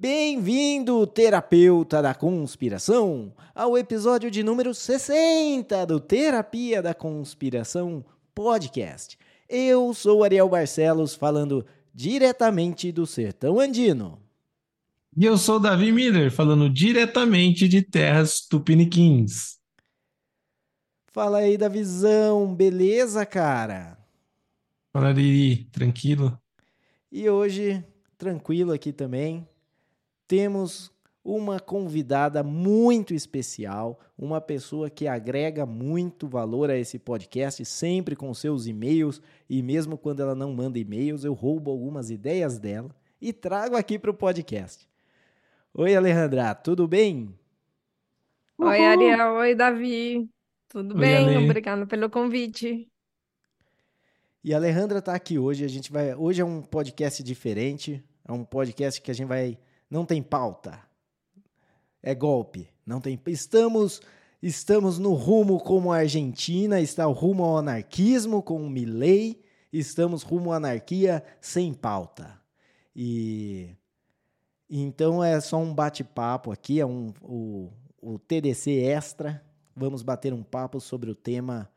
Bem-vindo, terapeuta da conspiração, ao episódio de número 60 do Terapia da Conspiração Podcast. Eu sou Ariel Barcelos, falando diretamente do sertão andino. E eu sou Davi Miller, falando diretamente de terras tupiniquins. Fala aí, Davizão, beleza, cara? Fala, Liri, tranquilo? E hoje, tranquilo aqui também, temos uma convidada muito especial, uma pessoa que agrega muito valor a esse podcast, sempre com seus e-mails, e mesmo quando ela não manda e-mails, eu roubo algumas ideias dela e trago aqui para o podcast. Oi, Alejandra, tudo bem? Oi, Ariel. Oi, Davi. Tudo Oi, bem? Ale. Obrigada pelo convite. E a Alejandra está aqui hoje. A gente vai. Hoje é um podcast diferente. É um podcast que a gente vai. Não tem pauta. É golpe. Não tem. Estamos. Estamos no rumo como a Argentina, está rumo ao anarquismo com o Milley, estamos rumo à anarquia sem pauta. E então é só um bate-papo aqui, é um, o, o TDC Extra. Vamos bater um papo sobre o tema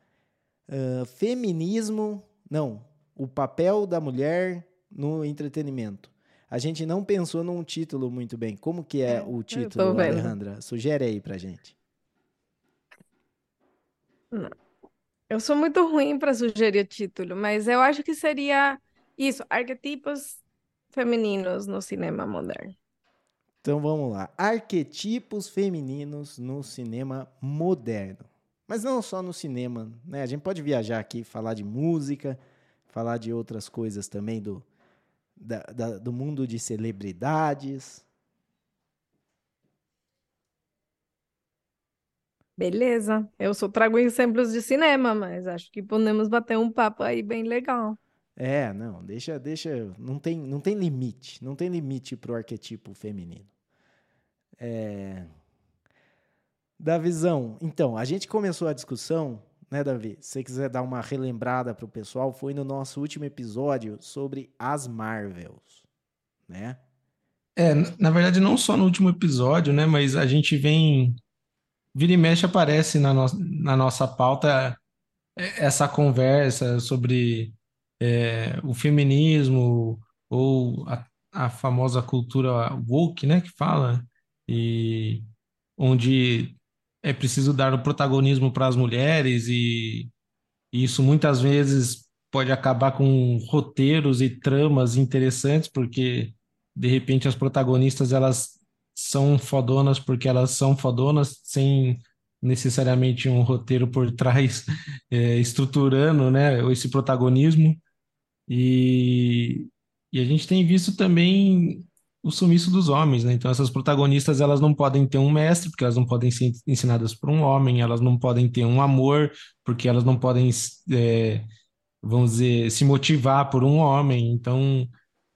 ah, feminismo, não, o papel da mulher no entretenimento. A gente não pensou num título muito bem. Como que é É, o título. Alejandra? Sugere aí pra gente. Eu sou muito ruim para sugerir título, mas eu acho que seria isso, arquetipos femininos no cinema moderno. Então vamos lá. Arquetipos femininos no cinema moderno. Mas não só no cinema, né? A gente pode viajar aqui, falar de música, falar de outras coisas também do, da- da- do mundo de celebridades. Beleza. Eu só trago exemplos de cinema, mas acho que podemos bater um papo aí bem legal. É, não, deixa, deixa, não tem, não tem limite, não tem limite pro arquetipo feminino. É, Davizão, então, a gente começou a discussão, né, Davi? Se você quiser dar uma relembrada pro pessoal, foi no nosso último episódio sobre as Marvels, né? É, na verdade, não só no último episódio, né? Mas a gente vem. Vira e mexe aparece na, no, na nossa pauta é, essa conversa sobre é, o feminismo ou a, a famosa cultura woke, né? Que fala, e onde é preciso dar o protagonismo para as mulheres e E isso muitas vezes pode acabar com roteiros e tramas interessantes, porque de repente as protagonistas elas são fodonas porque elas são fodonas, sem necessariamente um roteiro por trás eh, estruturando, né, esse protagonismo. E, e a gente tem visto também o sumiço dos homens, né? Então essas protagonistas elas não podem ter um mestre porque elas não podem ser ensinadas por um homem, elas não podem ter um amor porque elas não podem, é, vamos dizer, se motivar por um homem. Então,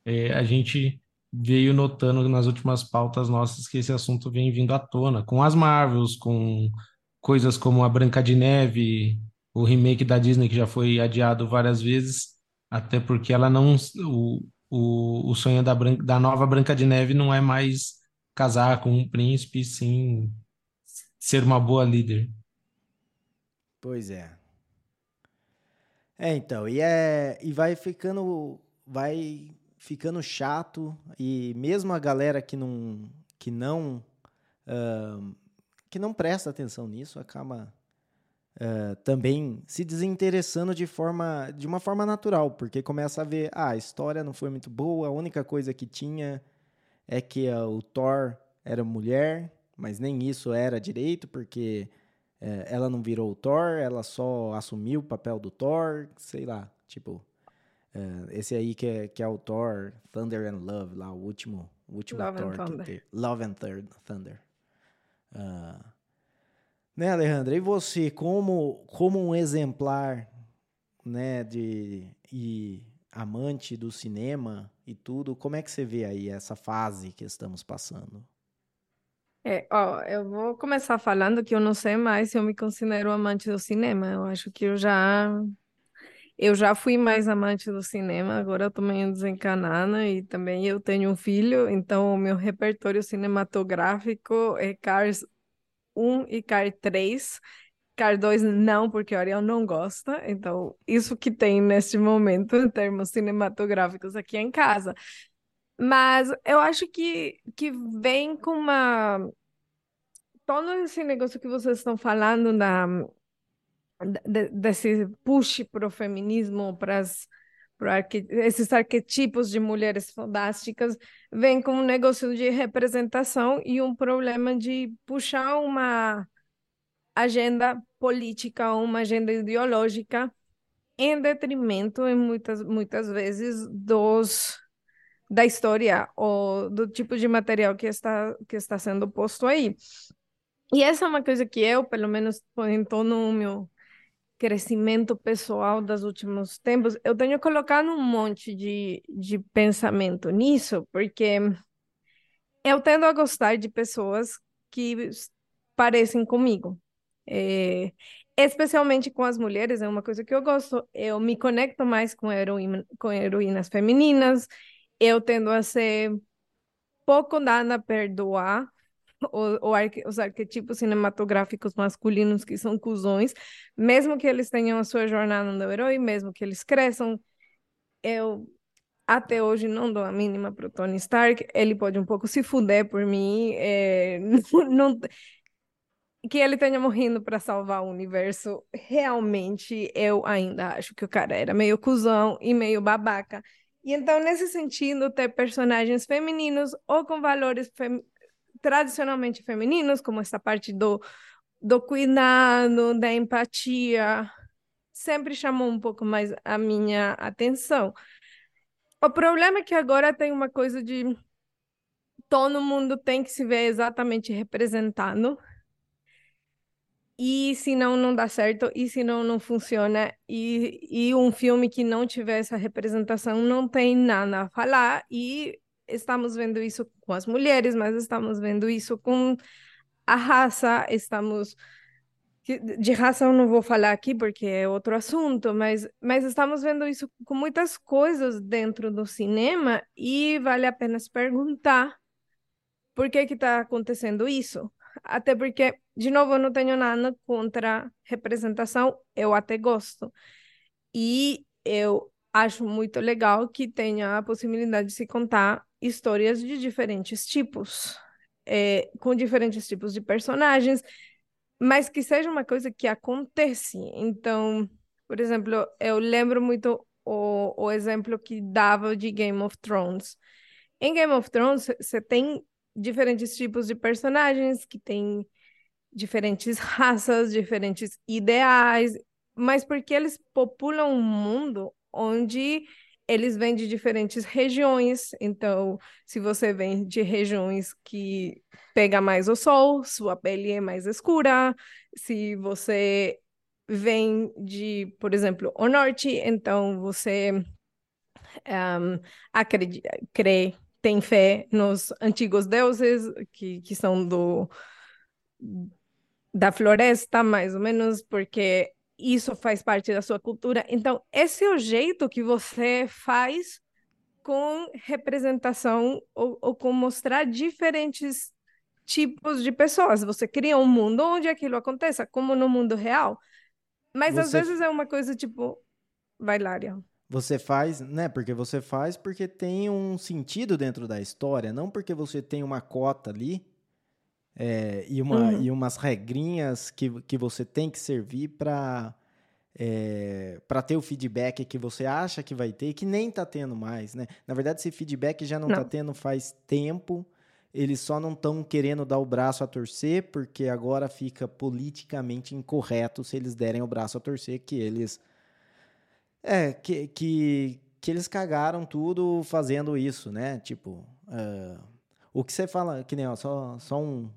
é, a gente veio notando nas últimas pautas nossas que esse assunto vem vindo à tona, com as Marvels, com coisas como a Branca de Neve, o remake da Disney que já foi adiado várias vezes, até porque ela não, o, o, o sonho da, Branca, da nova Branca de Neve não é mais casar com um príncipe, sim ser uma boa líder. Pois é. É, então, e é e vai ficando vai ficando chato e mesmo a galera que não que não ahn, que não presta atenção nisso acaba ah, também se desinteressando de forma de uma forma natural, porque começa a ver, ah, a história não foi muito boa, a única coisa que tinha é que ah, o Thor era mulher, mas nem isso era direito, porque é, ela não virou o Thor, ela só assumiu o papel do Thor, sei lá, tipo, esse aí que é, que é o Thor, Thunder and Love, lá, o último, o último Love and Thor que Thunder. Love and Thunder. Ah, né, Alejandra, e você, como, como um exemplar, né, de, e amante do cinema e tudo, como é que você vê aí essa fase que estamos passando? É, ó, eu vou começar falando que eu não sei mais se eu me considero amante do cinema. Eu acho que eu já Eu já fui mais amante do cinema, agora eu tô meio desencanada e também eu tenho um filho, então o meu repertório cinematográfico é Cars 1 e Cars 3. Cars 2 não, porque o Ariel não gosta, então isso que tem neste momento em termos cinematográficos aqui em casa. Mas eu acho que, que vem com uma. Todo esse negócio que vocês estão falando da, de, desse push para o feminismo, para arque, esses arquetipos de mulheres fantásticas, vem com um negócio de representação e um problema de puxar uma agenda política, uma agenda ideológica, em detrimento, em muitas, muitas vezes, dos da história ou do tipo de material que está que está sendo posto aí. E essa é uma coisa que eu, pelo menos, em no meu crescimento pessoal dos últimos tempos, eu tenho colocado um monte de, de pensamento nisso, porque eu tendo a gostar de pessoas que parecem comigo. É, especialmente com as mulheres, é uma coisa que eu gosto. Eu me conecto mais com, heroína, com heroínas femininas, eu tendo a ser pouco dada a perdoar o, o arque, os arquetipos cinematográficos masculinos que são cuzões, mesmo que eles tenham a sua jornada no herói, mesmo que eles cresçam, eu até hoje não dou a mínima pro Tony Stark, ele pode um pouco se fuder por mim, é, não, que ele tenha morrido para salvar o universo, realmente eu ainda acho que o cara era meio cuzão e meio babaca. E então, nesse sentido, ter personagens femininos ou com valores fem tradicionalmente femininos, como essa parte do, do cuidado, da empatia, sempre chamou um pouco mais a minha atenção. O problema é que agora tem uma coisa de todo mundo tem que se ver exatamente representado e se não, não dá certo, e se não, não funciona, e, e um filme que não tiver essa representação não tem nada a falar, e estamos vendo isso com as mulheres, mas estamos vendo isso com a raça, estamos... De raça eu não vou falar aqui porque é outro assunto, mas, mas estamos vendo isso com muitas coisas dentro do cinema e vale a pena se perguntar por que que está acontecendo isso. Até porque de novo, eu não tenho nada contra representação, eu até gosto. E eu acho muito legal que tenha a possibilidade de se contar histórias de diferentes tipos, é, com diferentes tipos de personagens, mas que seja uma coisa que acontece. Então, por exemplo, eu lembro muito o, o exemplo que dava de Game of Thrones. Em Game of Thrones, você tem diferentes tipos de personagens que têm diferentes raças, diferentes ideais, mas porque eles populam um mundo onde eles vêm de diferentes regiões. Então, se você vem de regiões que pega mais o sol, sua pele é mais escura. Se você vem de, por exemplo, o norte, então você um, acredita, crê, tem fé nos antigos deuses que, que são do da floresta, mais ou menos, porque isso faz parte da sua cultura. Então, esse é o jeito que você faz com representação ou, ou com mostrar diferentes tipos de pessoas. Você cria um mundo onde aquilo aconteça, como no mundo real. Mas você... às vezes é uma coisa tipo, vai. Você faz, né? Porque você faz porque tem um sentido dentro da história, não porque você tem uma cota ali é, e, uma, uhum. e umas regrinhas que, que você tem que servir para é, para ter o feedback que você acha que vai ter e que nem está tendo mais, né? Na verdade, esse feedback já não está tendo faz tempo. Eles só não estão querendo dar o braço a torcer, porque agora fica politicamente incorreto se eles derem o braço a torcer, que eles. É, que, que, que eles cagaram tudo fazendo isso, né? Tipo. Uh, o que você fala, que nem, ó, só, só um,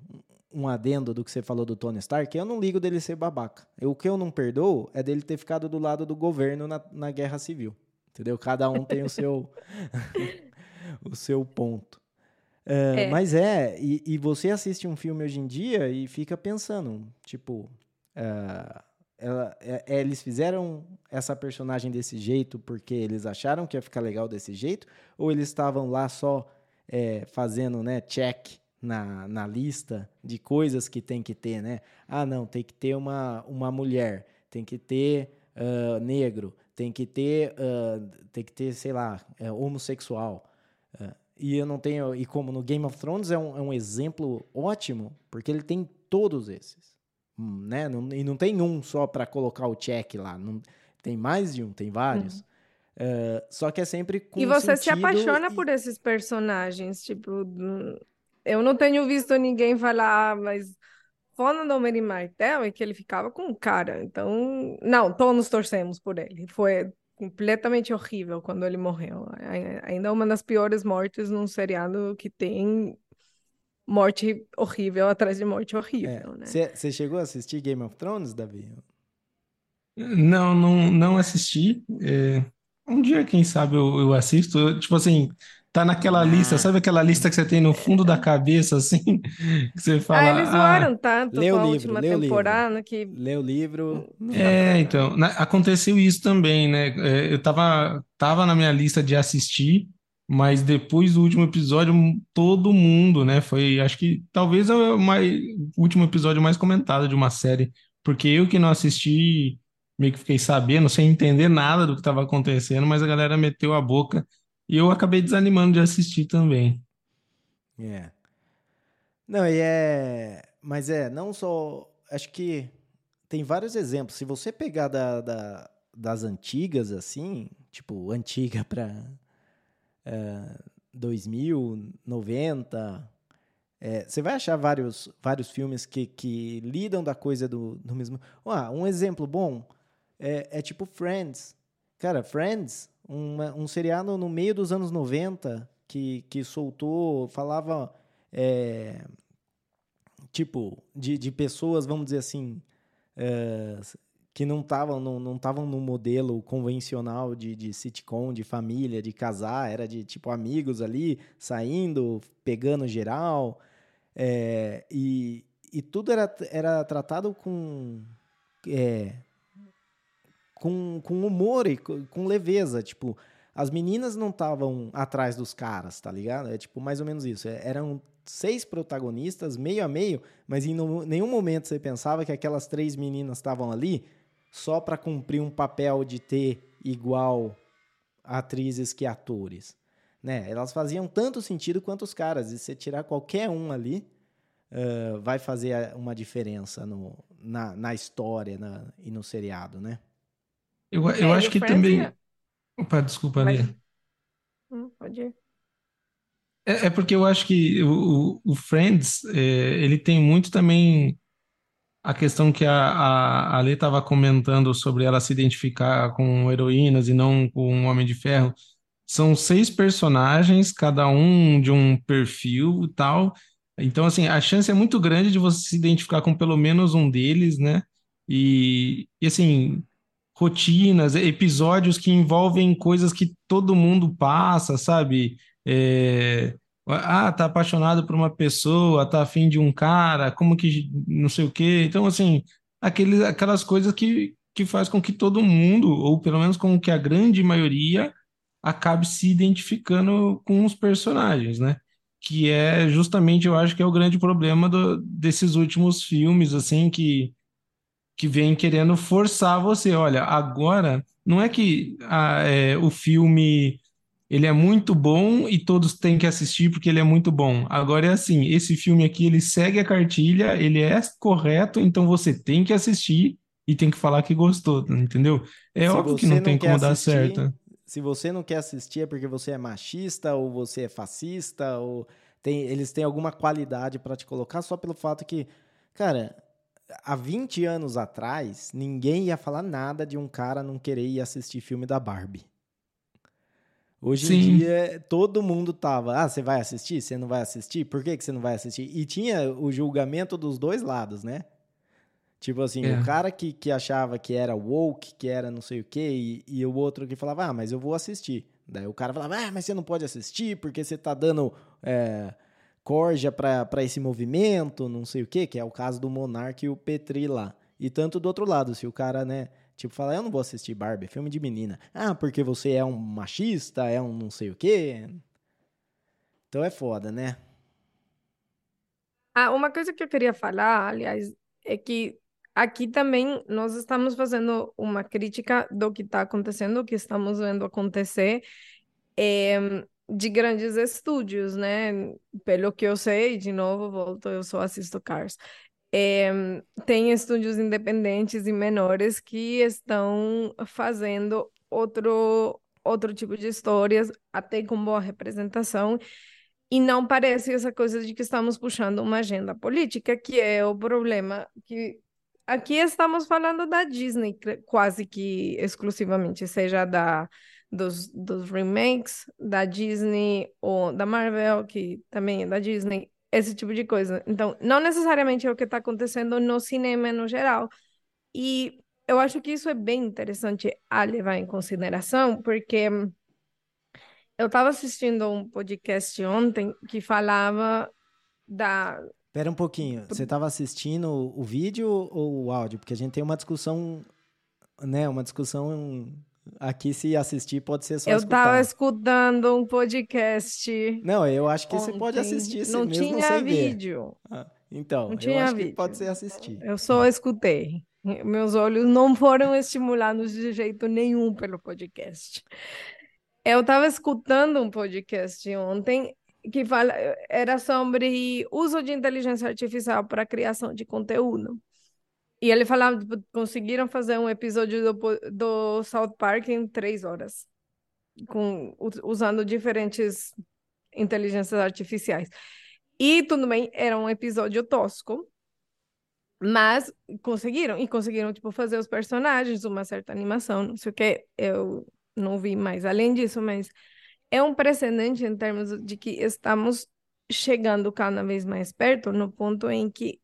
um adendo do que você falou do Tony Stark, eu não ligo dele ser babaca. Eu, o que eu não perdoo é dele ter ficado do lado do governo na, na guerra civil. Entendeu? Cada um tem o seu, o seu ponto. É, é. Mas é, e, e, você assiste um filme hoje em dia e fica pensando, tipo, uh, ela, é, é, eles fizeram essa personagem desse jeito porque eles acharam que ia ficar legal desse jeito? Ou eles estavam lá só é, fazendo né, check na, na lista de coisas que tem que ter, né? Ah, não, tem que ter uma, uma mulher, tem que ter uh, negro, tem que ter, uh, tem que ter, sei lá, é, homossexual. Uh, e eu não tenho. E como no Game of Thrones é um, é um exemplo ótimo, porque ele tem todos esses. Hum, né? Não, e não tem um só para colocar o check lá. Não, tem mais de um, tem vários. Uhum. Uh, só que é sempre com E você se apaixona e... por esses personagens, tipo, eu não tenho visto ninguém falar, ah, mas foda do Homem Martel é que ele ficava com o cara. Então, não, todos torcemos por ele. Foi completamente horrível quando ele morreu. Ainda é uma das piores mortes num seriado que tem morte horrível atrás de morte horrível, é. né? Você chegou a assistir Game of Thrones, Davi? Não, não, não assisti. É, um dia, quem sabe, eu, eu assisto. Eu, tipo assim, tá naquela lista, sabe aquela lista que você tem no fundo da cabeça, assim? Que você fala. Ah, eles ah, zoaram tanto lê com o a livro, última lê o temporada livro. que. Lê o livro. É, então, na- aconteceu isso também, né? É, Eu tava, tava na minha lista de assistir, mas depois do último episódio, todo mundo, né? Foi, acho que talvez é o mais, o último episódio mais comentado de uma série, porque eu que não assisti, meio que fiquei sabendo, sem entender nada do que estava acontecendo, mas a galera meteu a boca e eu acabei desanimando de assistir também. É. Não, e é. Mas é, não só. Acho que tem vários exemplos. Se você pegar da, da- das antigas, assim, tipo, antiga pra é, 2000, 90, é, você vai achar vários, vários filmes que, que lidam da coisa do, do mesmo. Ah, um exemplo bom é, é tipo Friends. Cara, Friends, uma, um seriado no meio dos anos 90 que, que soltou, falava. é, tipo, de, de pessoas, vamos dizer assim, é, que não estavam não, não tavam no modelo convencional de, de sitcom, de família, de casar, era de tipo amigos ali, saindo, pegando geral, é, e, e tudo era, era tratado com, é, com, com humor e co- com leveza, tipo, as meninas não estavam atrás dos caras, tá ligado? É tipo mais ou menos isso. É, eram seis protagonistas, meio a meio, mas em no- nenhum momento você pensava que aquelas três meninas estavam ali só para cumprir um papel de ter igual atrizes que atores, né? Elas faziam tanto sentido quanto os caras. E se tirar qualquer um ali, ah, vai fazer uma diferença no, na, na história na- e no seriado, né? Eu, eu É, acho que Friends também. é- Opa, desculpa, Mas- Lê. Hum, pode ir. É, é porque eu acho que o, o- o Friends, é, ele tem muito também a questão que a, a, a Lê estava comentando sobre ela se identificar com heroínas e não com um Homem de Ferro. São seis personagens, cada um de um perfil e tal. Então, assim, a chance é muito grande de você se identificar com pelo menos um deles, né? E, e assim, rotinas, episódios que envolvem coisas que todo mundo passa, sabe? É, ah, tá apaixonado por uma pessoa, tá afim de um cara, como que não sei o quê. Então, assim, aqueles, aquelas coisas que, que faz com que todo mundo, ou pelo menos com que a grande maioria, acabe se identificando com os personagens, né? Que é justamente, eu acho que é o grande problema do- desses últimos filmes, assim, que que vem querendo forçar você. Olha, agora não é que ah, é, o filme ele é muito bom e todos têm que assistir porque ele é muito bom. Agora é assim, esse filme aqui ele segue a cartilha, ele é correto, então você tem que assistir e tem que falar que gostou, entendeu? É Se óbvio que você não tem como dar certo. Se você não quer assistir é porque você é machista ou você é fascista ou tem, eles têm alguma qualidade para te colocar só pelo fato que, cara, há 20 anos atrás, ninguém ia falar nada de um cara não querer ir assistir filme da Barbie. Hoje em Sim. dia, todo mundo tava, ah, você vai assistir? Você não vai assistir? Por que, que você não vai assistir? E tinha o julgamento dos dois lados, né? Tipo assim, É. o cara que, que achava que era woke, que era não sei o quê, e, e o outro que falava, ah, mas eu vou assistir. Daí o cara falava, ah, mas você não pode assistir porque você tá dando é, corja pra esse movimento, não sei o quê, que é o caso do Monark e o Petri lá. E tanto do outro lado, se o cara, né, tipo, fala, eu não vou assistir Barbie, filme de menina. Ah, porque você é um machista, é um não sei o quê. Então é foda, né? Ah, uma coisa que eu queria falar, aliás, é que aqui também nós estamos fazendo uma crítica do que está acontecendo, o que estamos vendo acontecer é, de grandes estúdios, né? Pelo que eu sei, de novo, volto, eu só assisto Cars. É, tem estúdios independentes e menores que estão fazendo outro, outro tipo de histórias, até com boa representação, e não parece essa coisa de que estamos puxando uma agenda política, que é o problema que aqui estamos falando da Disney quase que exclusivamente, seja da dos, dos remakes da Disney ou da Marvel, que também é da Disney, esse tipo de coisa. Então, não necessariamente é o que está acontecendo no cinema no geral. E eu acho que isso é bem interessante a levar em consideração, porque eu estava assistindo um podcast ontem que falava da. Espera um pouquinho, você estava assistindo o vídeo ou o áudio? Porque a gente tem uma discussão, né? Uma discussão Aqui, se assistir, pode ser só eu escutar. Eu tava escutando um podcast. Não, eu acho que ontem. você pode assistir Não mesmo tinha sem vídeo. Ah, então, Não tinha eu acho vídeo. que pode ser assistir. Eu só escutei. Meus olhos não foram estimulados de jeito nenhum pelo podcast. Eu estava escutando um podcast ontem que fala, era sobre uso de inteligência artificial para criação de conteúdo. E ele falava, tipo, conseguiram fazer um episódio do, do South Park em três horas, com, usando diferentes inteligências artificiais. E tudo bem, era um episódio tosco, mas conseguiram, e conseguiram, tipo, fazer os personagens, uma certa animação, não sei o que, eu não vi mais além disso, mas é um precedente em termos de que estamos chegando cada vez mais perto no ponto em que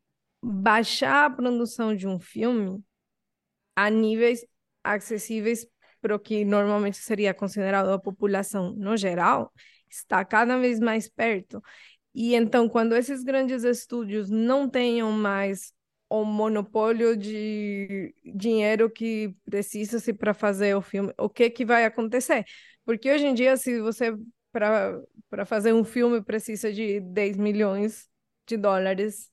baixar a produção de um filme a níveis acessíveis para o que normalmente seria considerado a população no geral, está cada vez mais perto. E então, quando esses grandes estúdios não tenham mais o monopólio de dinheiro que precisa-se para fazer o filme, o que que vai acontecer? Porque hoje em dia, se você para fazer um filme precisa de 10 milhões de dólares,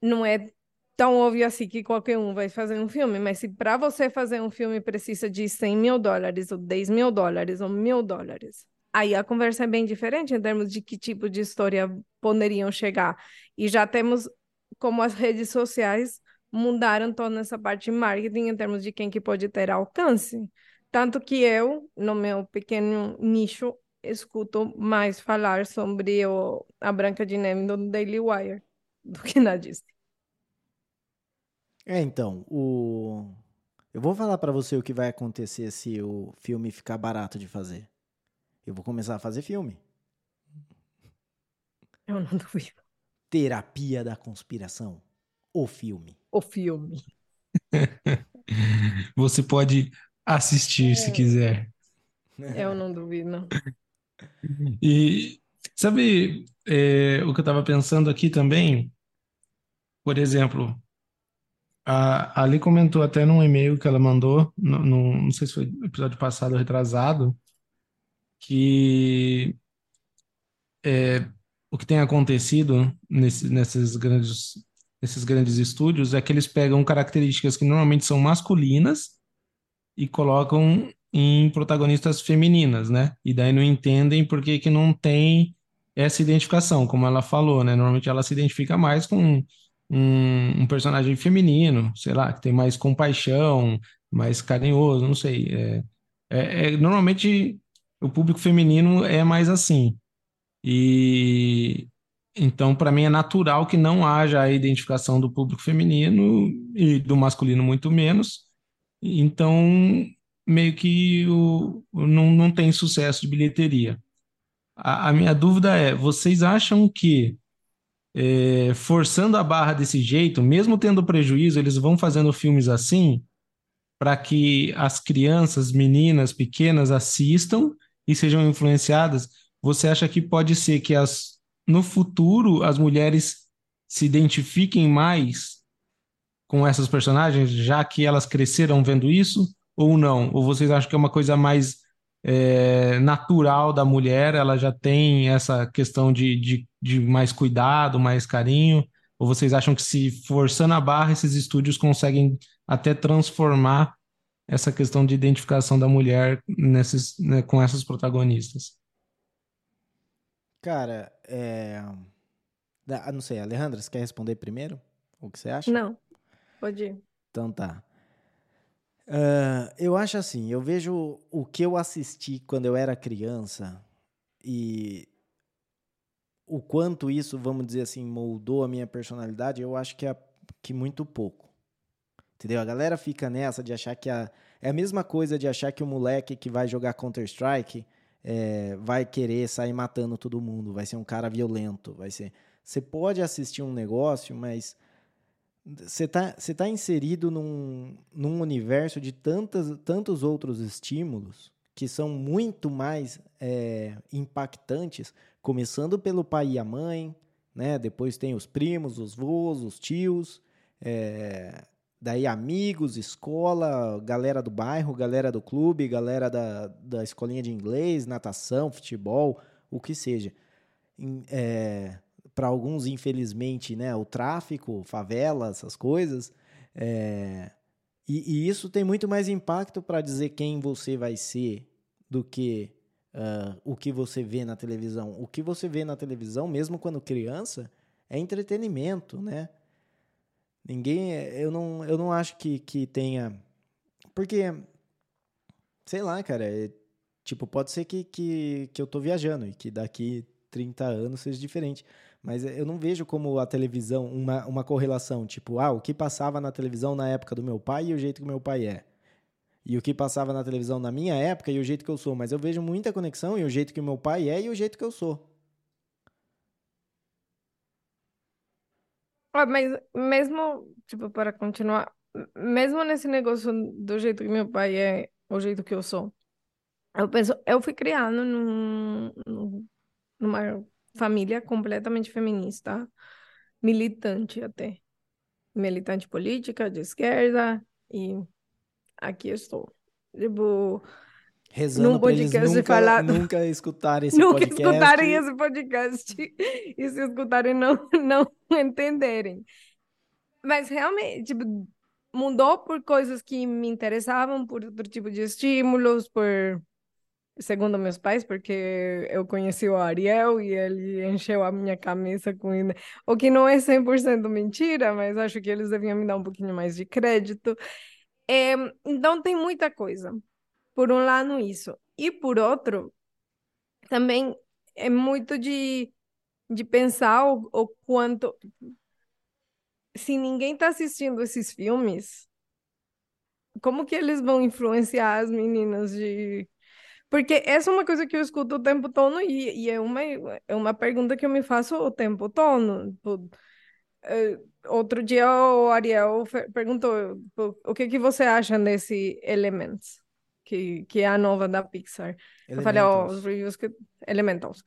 não é tão óbvio assim que qualquer um vai fazer um filme, mas se para você fazer um filme precisa de 100 mil dólares, ou 10 mil dólares, ou mil dólares, aí a conversa é bem diferente em termos de que tipo de história poderiam chegar. E já temos como as redes sociais mudaram toda essa parte de marketing em termos de quem que pode ter alcance. Tanto que eu, no meu pequeno nicho, escuto mais falar sobre o, a Branca de Neve do Daily Wire do que na Disney. É, então, o... eu vou falar para você o que vai acontecer se o filme ficar barato de fazer. Eu vou começar a fazer filme. Eu não duvido. Terapia da conspiração. O filme. O filme. Você pode assistir é. se quiser. Eu não duvido, não. E sabe é, o que eu estava pensando aqui também? Por exemplo, a Ali comentou até num e-mail que ela mandou, no, no, não sei se foi episódio passado ou retrasado, que é, o que tem acontecido nesse, nesses grandes, nesses grandes estúdios é que eles pegam características que normalmente são masculinas e colocam em protagonistas femininas, né? E daí não entendem por que que não tem essa identificação, como ela falou, né? Normalmente ela se identifica mais com um, um, personagem feminino, sei lá, que tem mais compaixão, mais carinhoso, não sei. É, é, é, normalmente o público feminino é mais assim. E então, para mim, é natural que não haja a identificação do público feminino e do masculino muito menos. Então, meio que o, não, não tem sucesso de bilheteria. A, a minha dúvida é: vocês acham que é, forçando a barra desse jeito, mesmo tendo prejuízo, eles vão fazendo filmes assim para que as crianças, meninas pequenas assistam e sejam influenciadas. Você acha que pode ser que as, no futuro as mulheres se identifiquem mais com essas personagens, já que elas cresceram vendo isso, ou não? Ou vocês acham que é uma coisa mais é, natural da mulher, ela já tem essa questão de, de, de mais cuidado, mais carinho? Ou vocês acham que se forçando a barra, esses estúdios conseguem até transformar essa questão de identificação da mulher nesses, né, com essas protagonistas? Cara, é... Ah, não sei, Alejandra, você quer responder primeiro? O que você acha? Não, pode ir. Então tá. Uh, eu acho assim, eu vejo o que eu assisti quando eu era criança e o quanto isso, vamos dizer assim, moldou a minha personalidade, eu acho que é que muito pouco. Entendeu? A galera fica nessa de achar que a, é a mesma coisa de achar que o moleque que vai jogar Counter-Strike é, vai querer sair matando todo mundo, vai ser um cara violento, vai ser. Você pode assistir um negócio, mas você está você tá inserido num, num universo de tantas, tantos outros estímulos que são muito mais é, impactantes, começando pelo pai e a mãe, né? Depois tem os primos, os vôs, os tios, é, daí amigos, escola, galera do bairro, galera do clube, galera da, da escolinha de inglês, natação, futebol, o que seja. É, Para alguns, infelizmente, né? O tráfico, favela, essas coisas. É, e, e, isso tem muito mais impacto para dizer quem você vai ser do que uh, o que você vê na televisão. O que você vê na televisão, mesmo quando criança, é entretenimento, né? Ninguém, eu não, eu não acho que, que tenha, porque, sei lá, cara, é, tipo, pode ser que, que, que eu tô viajando e que daqui 30 anos seja diferente, mas eu não vejo como a televisão, uma, uma correlação, tipo, ah, o que passava na televisão na época do meu pai e o jeito que meu pai é e o que passava na televisão na minha época e o jeito que eu sou, mas eu vejo muita conexão e o jeito que meu pai é e o jeito que eu sou. Ah, mas mesmo, tipo, para continuar, mesmo nesse negócio do jeito que meu pai é, o jeito que eu sou, eu penso, eu fui criado num, numa família completamente feminista, militante até. Militante política, de esquerda, e aqui estou. Tipo, Rezando num podcast nunca, falar... nunca escutarem esse nunca podcast. Nunca escutarem esse podcast e se escutarem não, não entenderem. Mas realmente, tipo, mudou por coisas que me interessavam, por outro tipo de estímulos, por segundo meus pais, porque eu conheci o Ariel e ele encheu a minha cabeça com o que não é 100% mentira, mas acho que eles deviam me dar um pouquinho mais de crédito. É, então tem muita coisa. Por um lado, isso. E por outro, também é muito de, de pensar o, o quanto. Se ninguém está assistindo esses filmes, como que eles vão influenciar as meninas de. Porque essa é uma coisa que eu escuto o tempo todo e, e é, uma, é uma pergunta que eu me faço o tempo todo. Tipo, outro dia o Ariel perguntou o que que você acha desse Elements, que, que é a nova da Pixar. Elementals. Eu falei, oh, os reviews que... Elementals.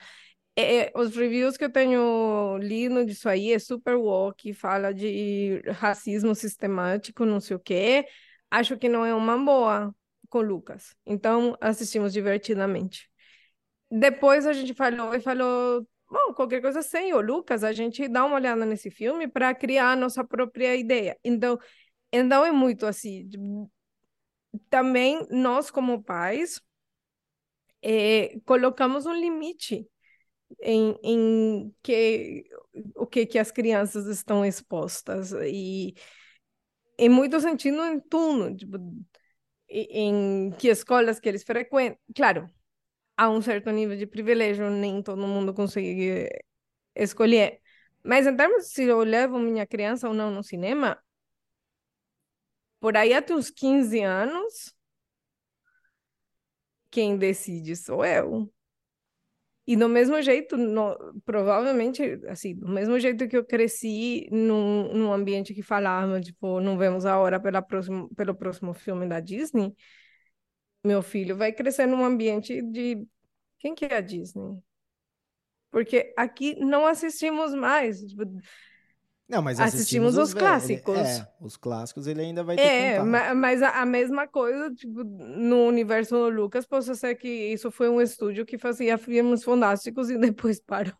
É, é, os reviews que eu tenho lido disso aí é super woke, fala de racismo sistemático, não sei o quê. Acho que não é uma boa com o Lucas. Então, assistimos divertidamente. Depois a gente falou e falou Bom, qualquer coisa sem o Lucas, a gente dá uma olhada nesse filme para criar a nossa própria ideia. Então, então é muito assim. Também nós, como pais, é, colocamos um limite em, em que o que, que as crianças estão expostas e em muito sentido em tudo, tipo, em que escolas que eles frequentam. Claro, a um certo nível de privilégio, nem todo mundo consegue escolher. Mas em termos de se eu levo minha criança ou não no cinema, por aí até uns 15 anos, quem decide sou eu. E do mesmo jeito, no, provavelmente, assim, do mesmo jeito que eu cresci num, num ambiente que falava, tipo, não vemos a hora pela próximo, pelo próximo filme da Disney, meu filho vai crescer num ambiente de quem que é a Disney? Porque aqui não assistimos mais. Tipo... Não, mas Assistimos os ve- clássicos. Ele, é, os clássicos ele ainda vai ter É, contato. mas a, a mesma coisa, tipo, no universo Lucas, posso ser que isso foi um estúdio que fazia filmes fantásticos e depois parou.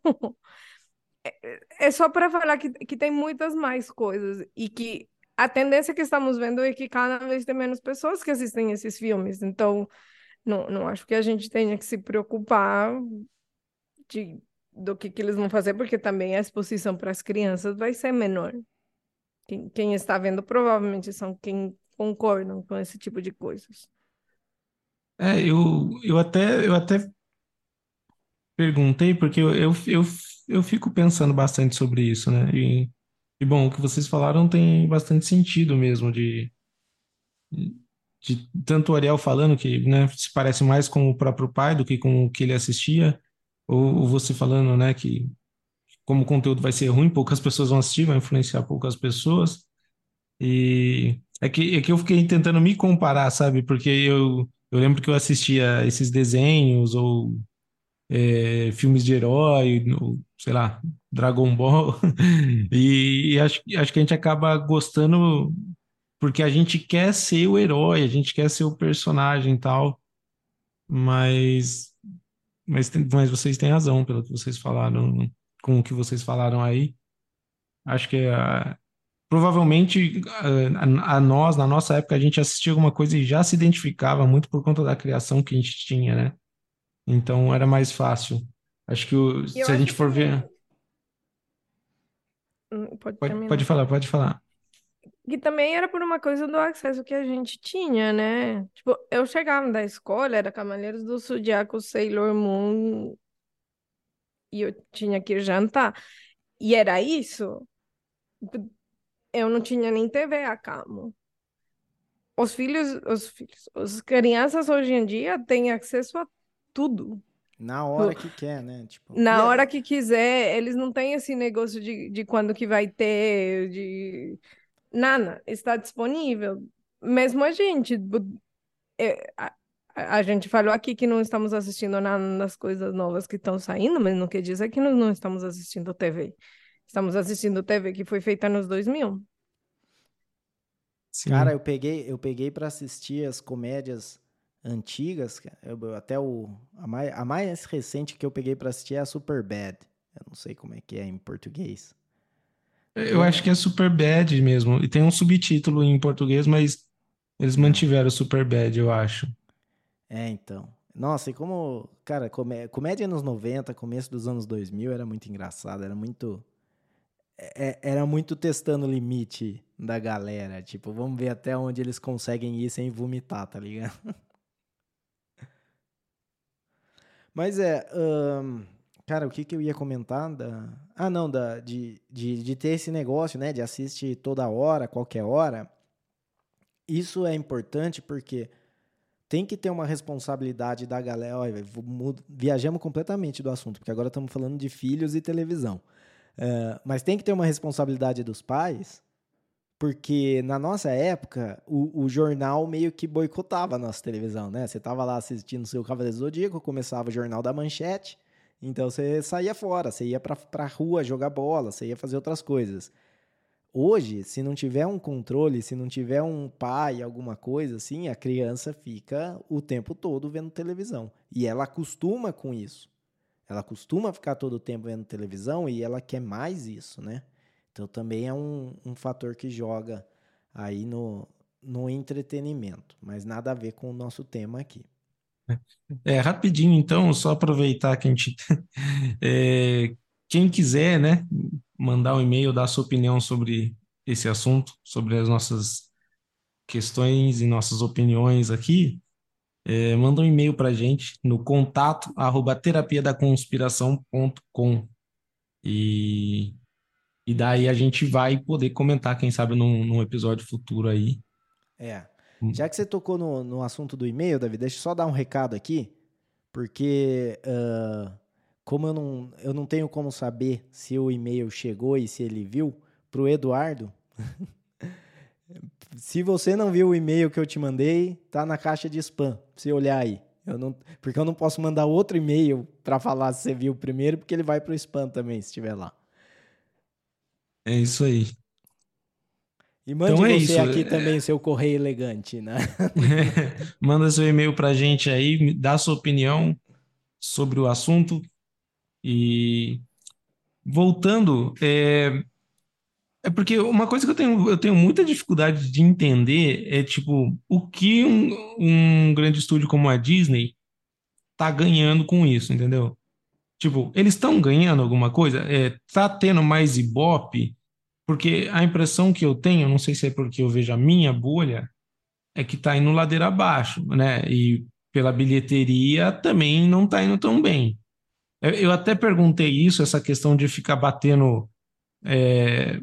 É, é só para falar que, que tem muitas mais coisas e que a tendência que estamos vendo é que cada vez tem menos pessoas que assistem esses filmes. Então, não, não acho que a gente tenha que se preocupar de, do que, que eles vão fazer, porque também a exposição para as crianças vai ser menor. Quem, quem está vendo provavelmente são quem concordam com esse tipo de coisas. É, eu, eu até, eu até perguntei, porque eu, eu, eu, eu fico pensando bastante sobre isso, né? E, e, bom, o que vocês falaram tem bastante sentido mesmo, de, de tanto o Ariel falando que, né, se parece mais com o próprio pai do que com o que ele assistia, ou, ou você falando, né, que como o conteúdo vai ser ruim, poucas pessoas vão assistir, vai influenciar poucas pessoas. E é que, é que eu fiquei tentando me comparar, sabe? Porque eu, eu lembro que eu assistia esses desenhos ou é, filmes de herói, ou, sei lá, Dragon Ball. E, e acho, acho que a gente acaba gostando porque a gente quer ser o herói, a gente quer ser o personagem e tal. Mas, mas, mas vocês têm razão pelo que vocês falaram, com o que vocês falaram aí. Acho que ah, provavelmente ah, a, a nós, na nossa época, a gente assistia alguma coisa e já se identificava muito por conta da criação que a gente tinha, né? Então era mais fácil. Acho que o- se a gente for ver. Hum, Pode Pode, pode falar, pode falar. Que também era por uma coisa do acesso que a gente tinha, né? Tipo, eu chegava da escola, era Cavaleiros do Zodíaco, Sailor Moon, e eu tinha que jantar. E era isso. Eu não tinha nem TV a cabo. Os filhos, os filhos, as crianças hoje em dia têm acesso a tudo. Na hora que quer, né? Tipo, Na é- hora que quiser, eles não têm esse negócio de, de quando que vai ter, de nada, está disponível. Mesmo a gente, é, a, a a gente falou aqui que não estamos assistindo nada das coisas novas que estão saindo, mas não quer dizer que nós não estamos assistindo TV. Estamos assistindo TV que foi feita nos 2000. Sim. Cara, eu peguei, eu peguei para assistir as comédias antigas. Eu- até o a mais, a mais recente que eu peguei para assistir é a Superbad. Eu não sei como é que é em português. Eu acho que é super bad mesmo. E tem um subtítulo em português, mas eles mantiveram super bad, eu acho. É, então. Nossa, e como, cara, comé- comédia nos 90, começo dos anos 2000 era muito engraçado, era muito é- é- era muito testando o limite da galera, tipo, vamos ver até onde eles conseguem ir sem vomitar, tá ligado? Mas é, cara, o que que eu ia comentar da... Ah, não, da, de, de, de ter esse negócio, né, de assistir toda hora, qualquer hora. Isso é importante porque tem que ter uma responsabilidade da galera. Olha, viajamos completamente do assunto, porque agora estamos falando de filhos e televisão. É, mas tem que ter uma responsabilidade dos pais, porque na nossa época o, o jornal meio que boicotava a nossa televisão, né? Você tava lá assistindo seu Cavaleiro Zodíaco, começava o jornal da Manchete, então você saía fora, você ia pra, pra rua jogar bola, você ia fazer outras coisas. Hoje, se não tiver um controle, se não tiver um pai, alguma coisa assim, a criança fica o tempo todo vendo televisão. E ela acostuma com isso. Ela costuma ficar todo o tempo vendo televisão e ela quer mais isso, né? Então também é um, um fator que joga aí no, no entretenimento, mas nada a ver com o nosso tema aqui. É, rapidinho, então, só aproveitar que a gente. é, quem quiser, né, mandar um e-mail, dar sua opinião sobre esse assunto, sobre as nossas questões e nossas opiniões aqui, é, manda um e-mail para a gente no contato arroba terapia da conspiração.com e, e daí a gente vai poder comentar, quem sabe, num, num episódio futuro aí. É. Hum. Já que você tocou no, no assunto do e-mail, Davi, deixa eu só dar um recado aqui, porque ah, como eu não, eu não tenho como saber se o e-mail chegou e se ele viu, pro Eduardo, se você não viu o e-mail que eu te mandei, tá na caixa de spam, pra você olhar aí. Eu não, porque eu não posso mandar outro e-mail para falar se você viu primeiro, porque ele vai pro spam também, se estiver lá. É isso aí. E mande Então é você isso. aqui também o seu correio elegante, né? Manda seu e-mail pra gente aí, dá sua opinião sobre o assunto. E voltando, é, é porque uma coisa que eu tenho, eu tenho muita dificuldade de entender é tipo o que um, um grande estúdio como a Disney tá ganhando com isso, entendeu? Tipo, eles estão ganhando alguma coisa? É, tá tendo mais Ibope? Porque a impressão que eu tenho, não sei se é porque eu vejo a minha bolha, é que tá indo ladeira abaixo, né? E pela bilheteria também não tá indo tão bem. Eu, eu até perguntei isso, essa questão de ficar batendo é,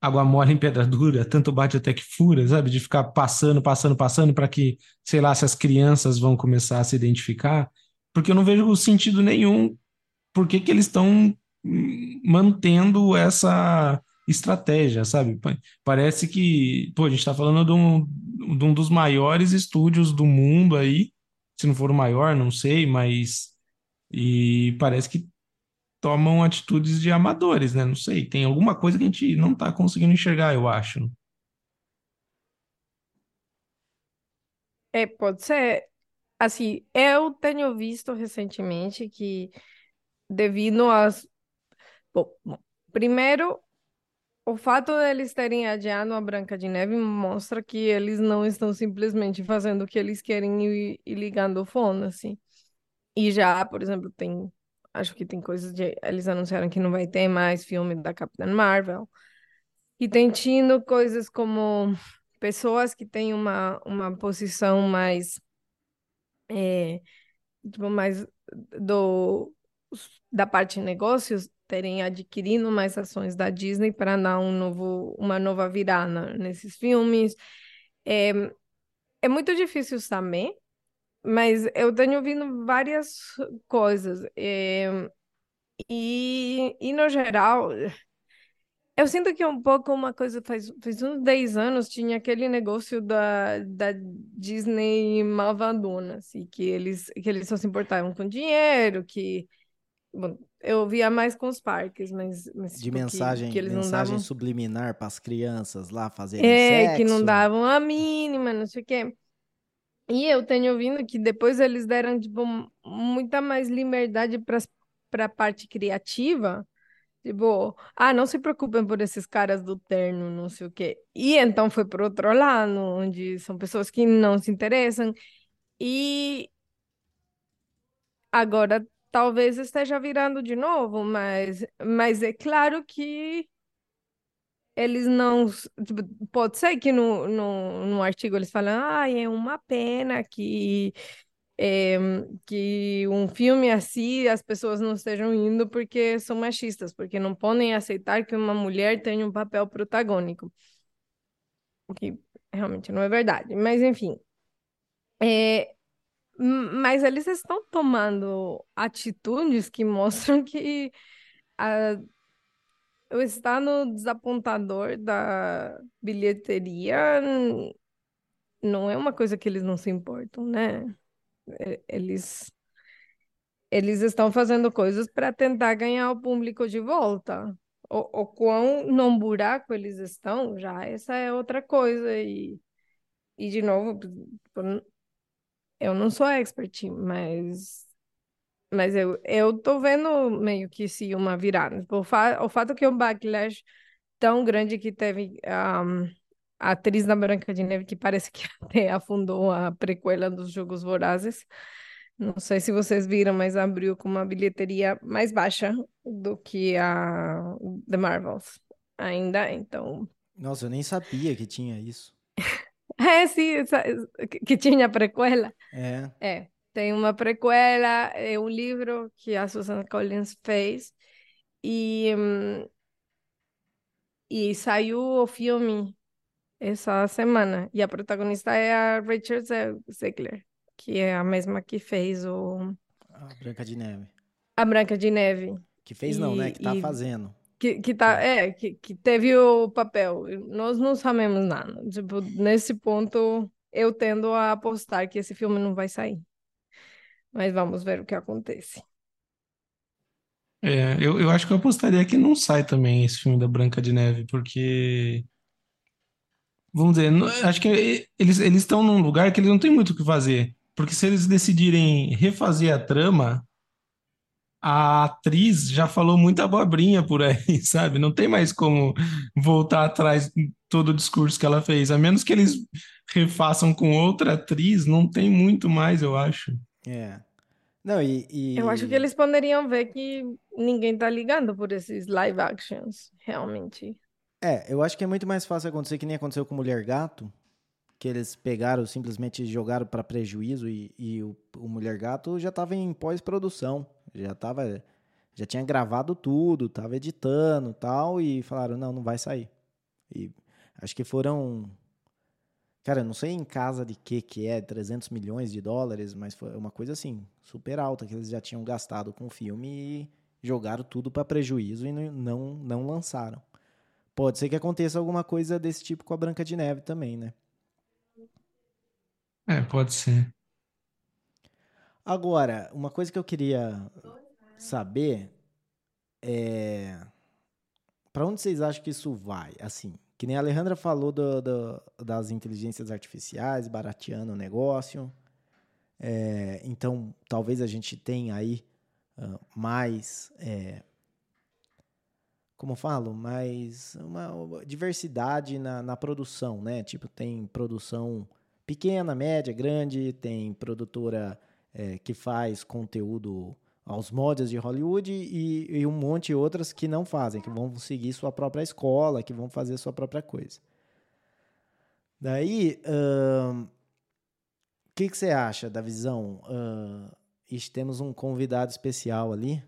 água mole em pedra dura, tanto bate até que fura, sabe? De ficar passando, passando, passando para que, sei lá, se as crianças vão começar a se identificar, porque eu não vejo sentido nenhum por que que eles estão hum, mantendo essa estratégia, sabe? Pa- Parece que, pô, a gente está falando de um, de um dos maiores estúdios do mundo aí, se não for o maior, não sei, mas e parece que tomam atitudes de amadores, né? Não sei, tem alguma coisa que a gente não está conseguindo enxergar, eu acho. É, pode ser. Assim, eu tenho visto recentemente que, devido às. Bom, primeiro, o fato deles terem adiado a Branca de Neve mostra que eles não estão simplesmente fazendo o que eles querem e, e ligando o fone, assim. E já, por exemplo, tem. Acho que tem coisas de. Eles anunciaram que não vai ter mais filme da Capitã Marvel. E tem tido coisas como pessoas que têm uma, uma posição mais. é, tipo, mais do, da parte de negócios terem adquirido mais ações da Disney para dar um novo, uma nova virada nesses filmes. É, é muito difícil saber, mas eu tenho ouvido várias coisas. é, e, e, no geral, eu sinto que é um pouco uma coisa, faz, faz uns 10 anos tinha aquele negócio da, da Disney malvadona, assim, que eles, que eles só se importavam com dinheiro, que Bom, eu via mais com os parques, mas, mas De tipo, que, mensagem, que eles não mensagem davam. subliminar para as crianças lá fazerem É, que não sexo. davam a mínima, não sei o quê. E eu tenho ouvido que depois eles deram, tipo, muita mais liberdade para para a parte criativa. Tipo, ah, não se preocupem por esses caras do terno, não sei o quê. E então foi para outro lado, onde são pessoas que não se interessam. E agora talvez esteja virando de novo, mas, mas é claro que eles não. tipo, pode ser que no, no, no artigo eles falam, ah, é uma pena que, é, que um filme assim as pessoas não estejam indo porque são machistas, porque não podem aceitar que uma mulher tenha um papel protagônico. O que realmente não é verdade. Mas, enfim. É, mas eles estão tomando atitudes que mostram que a, o estado desapontador da bilheteria não é uma coisa que eles não se importam, né? Eles, eles estão fazendo coisas para tentar ganhar o público de volta. O, o quão num buraco eles estão, já essa é outra coisa. E, e de novo, eu não sou expert, mas Mas eu, eu tô vendo meio que sim uma virada. Tipo, O, fa o fato que o backlash tão grande que teve um, a atriz da Branca de Neve, que parece que até afundou a prequela dos Jogos Vorazes. Não sei se vocês viram, mas abriu com uma bilheteria mais baixa do que a The Marvels ainda. Então, Nossa, eu nem sabia que tinha isso. é sim, que tinha prequela. É. É, tem uma prequela, é um livro que a Susan Collins fez e, e saiu o filme essa semana. E a protagonista é a Rachel Ze- Zegler, que é a mesma que fez o A Branca de Neve. A Branca de Neve. Que fez não, né? Que tá e fazendo. Que, que tá, é, que, que teve o papel. Nós não sabemos nada. Tipo, nesse ponto, eu tendo a apostar que esse filme não vai sair. Mas vamos ver o que acontece. É, eu, eu acho que eu apostaria que não sai também esse filme da Branca de Neve, porque, vamos dizer, não- acho que eles eles estão num lugar que eles não têm muito o que fazer. Porque se eles decidirem refazer a trama, a atriz já falou muita abobrinha por aí, sabe? Não tem mais como voltar atrás todo o discurso que ela fez. A menos que eles refaçam com outra atriz, não tem muito mais, eu acho. É. Não, e, Eu acho que e- eles poderiam ver que ninguém tá ligando por esses live actions, realmente. É, eu acho que é muito mais fácil acontecer que nem aconteceu com Mulher Gato, que eles pegaram, simplesmente jogaram para prejuízo e, e o, o Mulher Gato já estava em pós-produção, já tava, já tinha gravado tudo, tava editando, tal, e falaram não, não vai sair. E acho que foram, cara, eu não sei em casa de que que é, 300 milhões de dólares, mas foi uma coisa assim, super alta que eles já tinham gastado com o filme e jogaram tudo para prejuízo e não, não, lançaram. Pode ser que aconteça alguma coisa desse tipo com a Branca de Neve também, né? É, pode ser. Agora, uma coisa que eu queria saber é para onde vocês acham que isso vai? Assim, que nem a Alejandra falou do- do- das inteligências artificiais barateando o negócio. É, então, talvez a gente tenha aí ah, mais, é, como eu falo, mais uma diversidade na, na produção, né? Tipo, tem produção pequena, média, grande, tem produtora é, que faz conteúdo aos moldes de Hollywood e, e um monte de outras que não fazem, que vão seguir sua própria escola, que vão fazer sua própria coisa. Daí, o que, que você acha da visão? Ixi, temos um convidado especial ali.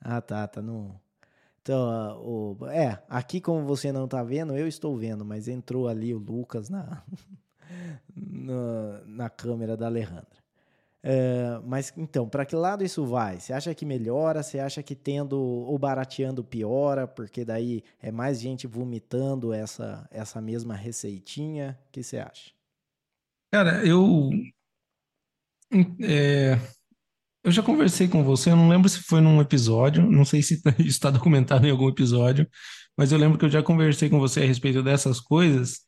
Ah, tá, tá no. Então, ah, o... é, aqui como você não tá vendo, eu estou vendo, mas entrou ali o Lucas na, na, na câmera da Alejandra. É, mas então, para que lado isso vai? Você acha que melhora? Você acha que tendo ou barateando piora? Porque daí é mais gente vomitando essa, essa mesma receitinha? O que você acha? Cara, eu, é, eu já conversei com você, eu não lembro se foi num episódio, não sei se está documentado em algum episódio, mas eu lembro que eu já conversei com você a respeito dessas coisas,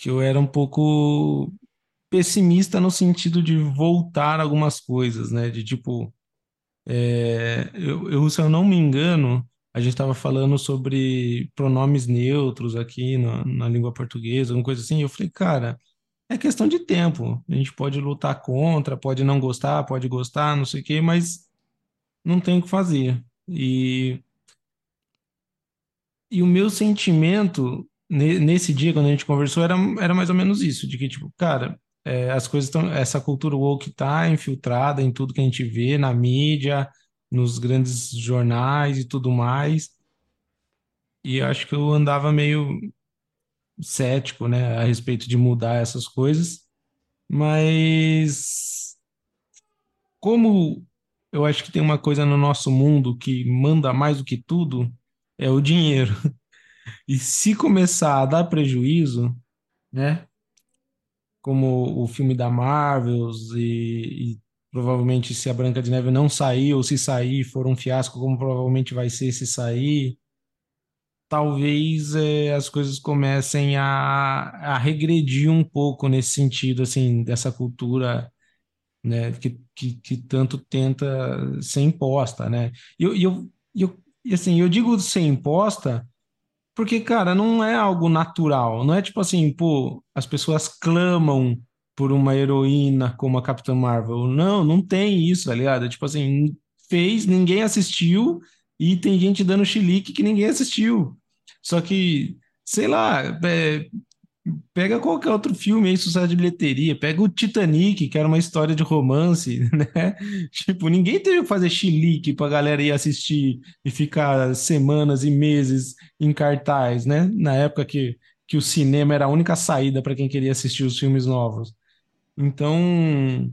que eu era um pouco pessimista no sentido de voltar algumas coisas, né? De tipo, é, eu, eu, se eu não me engano, a gente estava falando sobre pronomes neutros aqui na, na língua portuguesa, alguma coisa assim, eu falei, cara. É questão de tempo. A gente pode lutar contra, pode não gostar, pode gostar, não sei o quê, mas não tem o que fazer. E, e o meu sentimento nesse dia, quando a gente conversou, era, era mais ou menos isso, de que, tipo, cara, é, as coisas estão, essa cultura woke tá infiltrada em tudo que a gente vê, na mídia, nos grandes jornais e tudo mais. E acho que eu andava meio cético, né, a respeito de mudar essas coisas. Mas como eu acho que tem uma coisa no nosso mundo que manda mais do que tudo, é o dinheiro. E se começar a dar prejuízo, né? Como o filme da Marvels e, e provavelmente se a Branca de Neve não sair ou se sair for um fiasco, como provavelmente vai ser se sair, talvez eh, as coisas comecem a, a regredir um pouco nesse sentido, assim, dessa cultura né, que, que, que tanto tenta ser imposta, né? E eu, eu, eu, assim, eu digo ser imposta porque, cara, não é algo natural, não é tipo assim, pô, as pessoas clamam por uma heroína como a Capitã Marvel. Não, não tem isso, tá ligado? Tipo assim, fez, ninguém assistiu e tem gente dando chilique que ninguém assistiu. Só que, sei lá, é, Pega qualquer outro filme aí, sucesso de bilheteria. Pega o Titanic, que era uma história de romance, né? Tipo, ninguém teve que fazer chilique pra galera ir assistir e ficar semanas e meses em cartaz, né? Na época que, que o cinema era a única saída para quem queria assistir os filmes novos. Então,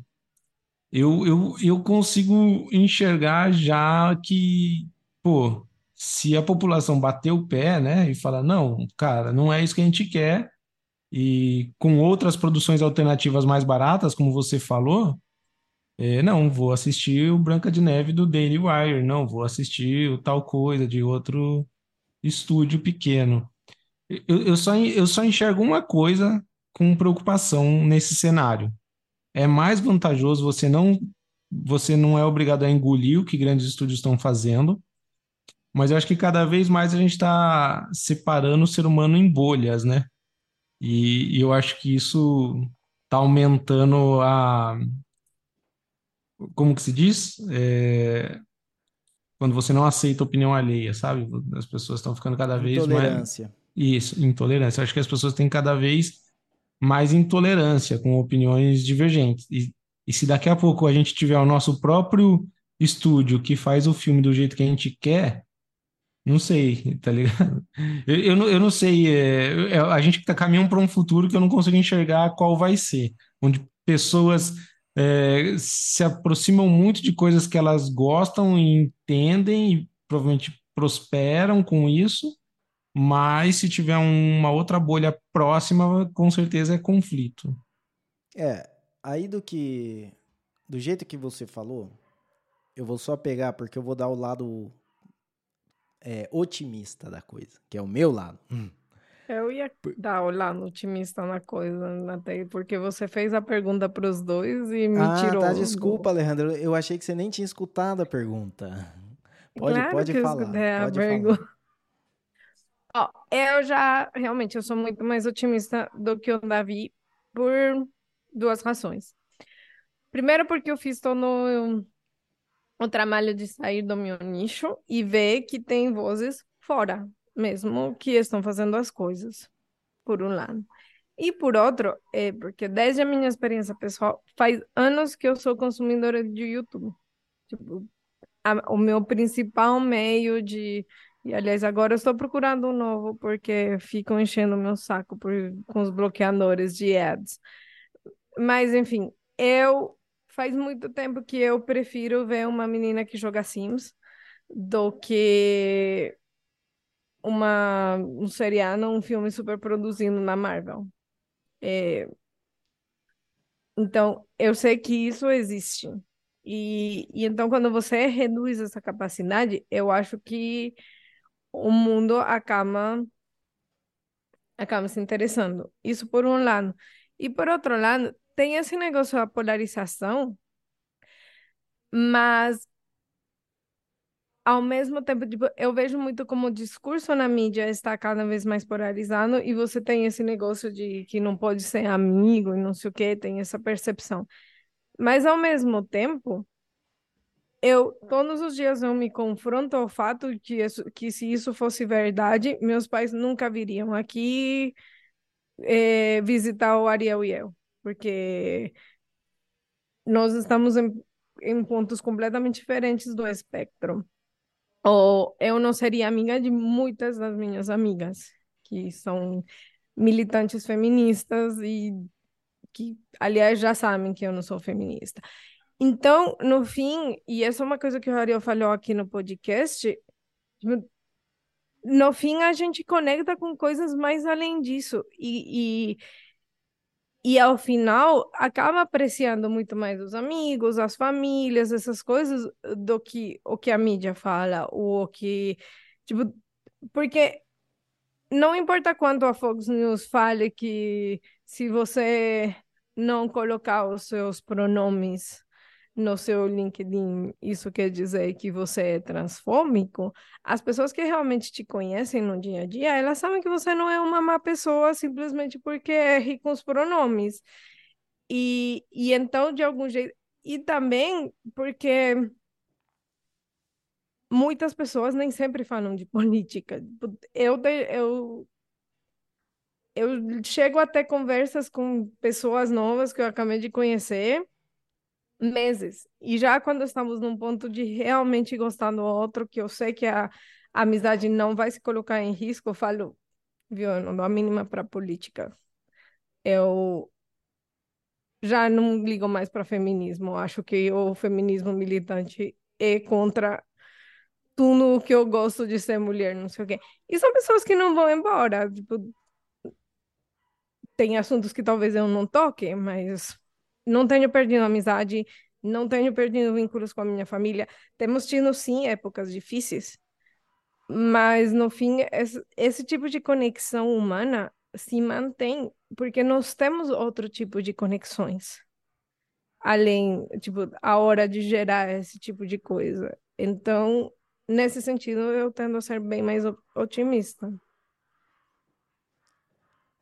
eu, eu, eu consigo enxergar já que, pô, se a população bater o pé, né, e falar, não, cara, não é isso que a gente quer e com outras produções alternativas mais baratas, como você falou, É, não, vou assistir o Branca de Neve do Daily Wire, não, vou assistir o tal coisa de outro estúdio pequeno. Eu, eu só, eu só enxergo uma coisa com preocupação nesse cenário. É mais vantajoso você não você não é obrigado a engolir o que grandes estúdios estão fazendo, mas eu acho que cada vez mais a gente está separando o ser humano em bolhas, né? E, e eu acho que isso está aumentando a. Como que se diz? É, quando você não aceita a opinião alheia, sabe? As pessoas estão ficando cada vez mais. Intolerância. Isso, intolerância. Eu acho que as pessoas têm cada vez mais intolerância com opiniões divergentes. E, e se daqui a pouco a gente tiver o nosso próprio estúdio que faz o filme do jeito que a gente quer, não sei, tá ligado? Eu, eu, não, eu não sei. É, é a gente está caminhando para um futuro que eu não consigo enxergar qual vai ser, onde pessoas é, se aproximam muito de coisas que elas gostam e entendem e provavelmente prosperam com isso, mas se tiver uma outra bolha próxima, com certeza é conflito. É, aí do que. Do jeito que você falou, eu vou só pegar, porque eu vou dar o lado é, otimista da coisa, que é o meu lado. Hum. Eu ia dar o lado otimista na coisa, até porque você fez a pergunta para os dois e me ah, tirou. Tá, desculpa, Alejandro. Eu achei que você nem tinha escutado a pergunta. Pode, claro pode que falar. Eu a pode pergunta. Ó, eu já, realmente, eu sou muito mais otimista do que o Davi por duas razões. Primeiro, porque eu fiz todo o trabalho de sair do meu nicho e ver que tem vozes fora mesmo que estão fazendo as coisas, por um lado. E por outro, é porque desde a minha experiência pessoal, faz anos que eu sou consumidora de YouTube. Tipo, a, o meu principal meio de. E, aliás, agora eu estou procurando um novo, porque ficam enchendo o meu saco por, com os bloqueadores de ads. Mas, enfim, eu faz muito tempo que eu prefiro ver uma menina que joga Sims do que uma, um seriado, um filme super produzindo na Marvel. É... Então, eu sei que isso existe. E, e então, quando você reduz essa capacidade, eu acho que o mundo acaba, acaba se interessando. Isso por um lado. E por outro lado, tem esse negócio da polarização, mas ao mesmo tempo, tipo, eu vejo muito como o discurso na mídia está cada vez mais polarizado e você tem esse negócio de que não pode ser amigo e não sei o que, tem essa percepção. Mas ao mesmo tempo, eu todos os dias eu me confronto ao fato que, isso, que se isso fosse verdade, meus pais nunca viriam aqui é, visitar o Ariel e eu porque nós estamos em, em pontos completamente diferentes do espectro. Ou eu não seria amiga de muitas das minhas amigas, que são militantes feministas e que, aliás, já sabem que eu não sou feminista. Então, no fim, e essa é uma coisa que o Ariel falou aqui no podcast, no fim a gente conecta com coisas mais além disso. E, e e ao final acaba apreciando muito mais os amigos, as famílias, essas coisas do que o que a mídia fala, ou o que tipo, porque não importa quanto a Fox News fale que se você não colocar os seus pronomes no seu LinkedIn, isso quer dizer que você é transfóbico, as pessoas que realmente te conhecem no dia a dia, elas sabem que você não é uma má pessoa simplesmente porque erre com os pronomes. E, e então, de algum jeito. E também porque muitas pessoas nem sempre falam de política. Eu, eu, eu chego a ter conversas com pessoas novas que eu acabei de conhecer meses. E já quando estamos num ponto de realmente gostar do outro, que eu sei que a, a amizade não vai se colocar em risco, eu falo, viu, eu não dou a mínima para política. Eu já não ligo mais para feminismo. Acho que o feminismo militante é contra tudo que eu gosto de ser mulher, não sei o quê. E são pessoas que não vão embora. Tipo, tem assuntos que talvez eu não toque, mas não tenho perdido amizade, não tenho perdido vínculos com a minha família. Temos tido, sim, épocas difíceis, mas no fim, esse, esse tipo de conexão humana se mantém porque nós temos outro tipo de conexões. Além, tipo, a hora de gerar esse tipo de coisa. Então, nesse sentido, eu tendo a ser bem mais otimista.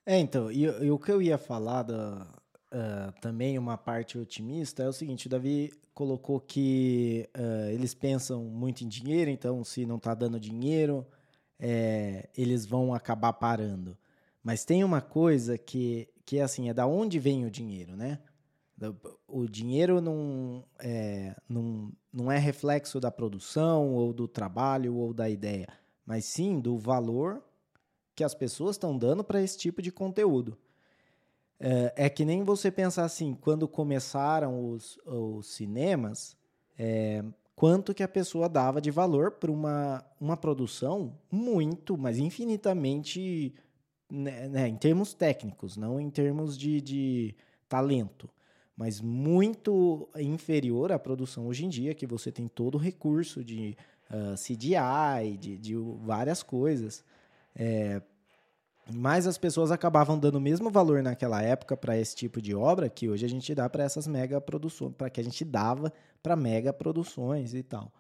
É, então, e, e o que eu ia falar da, uh, também, uma parte otimista, é o seguinte: o Davi colocou que uh, eles pensam muito em dinheiro, então, se não está dando dinheiro, é, eles vão acabar parando. Mas tem uma coisa que, que é assim, é da onde vem o dinheiro, né? O dinheiro não é, não, não é reflexo da produção ou do trabalho ou da ideia, mas sim do valor que as pessoas estão dando para esse tipo de conteúdo. É, é, que nem você pensar assim, quando começaram os, os cinemas, é, quanto que a pessoa dava de valor para uma, uma produção muito, mas infinitamente, né, né, em termos técnicos, não em termos de, de talento, mas muito inferior à produção hoje em dia, que você tem todo o recurso de uh, ah, CGI, de, de várias coisas. É, mas as pessoas acabavam dando o mesmo valor naquela época para esse tipo de obra que hoje a gente dá para essas mega produções, para que a gente dava para mega produções e tal.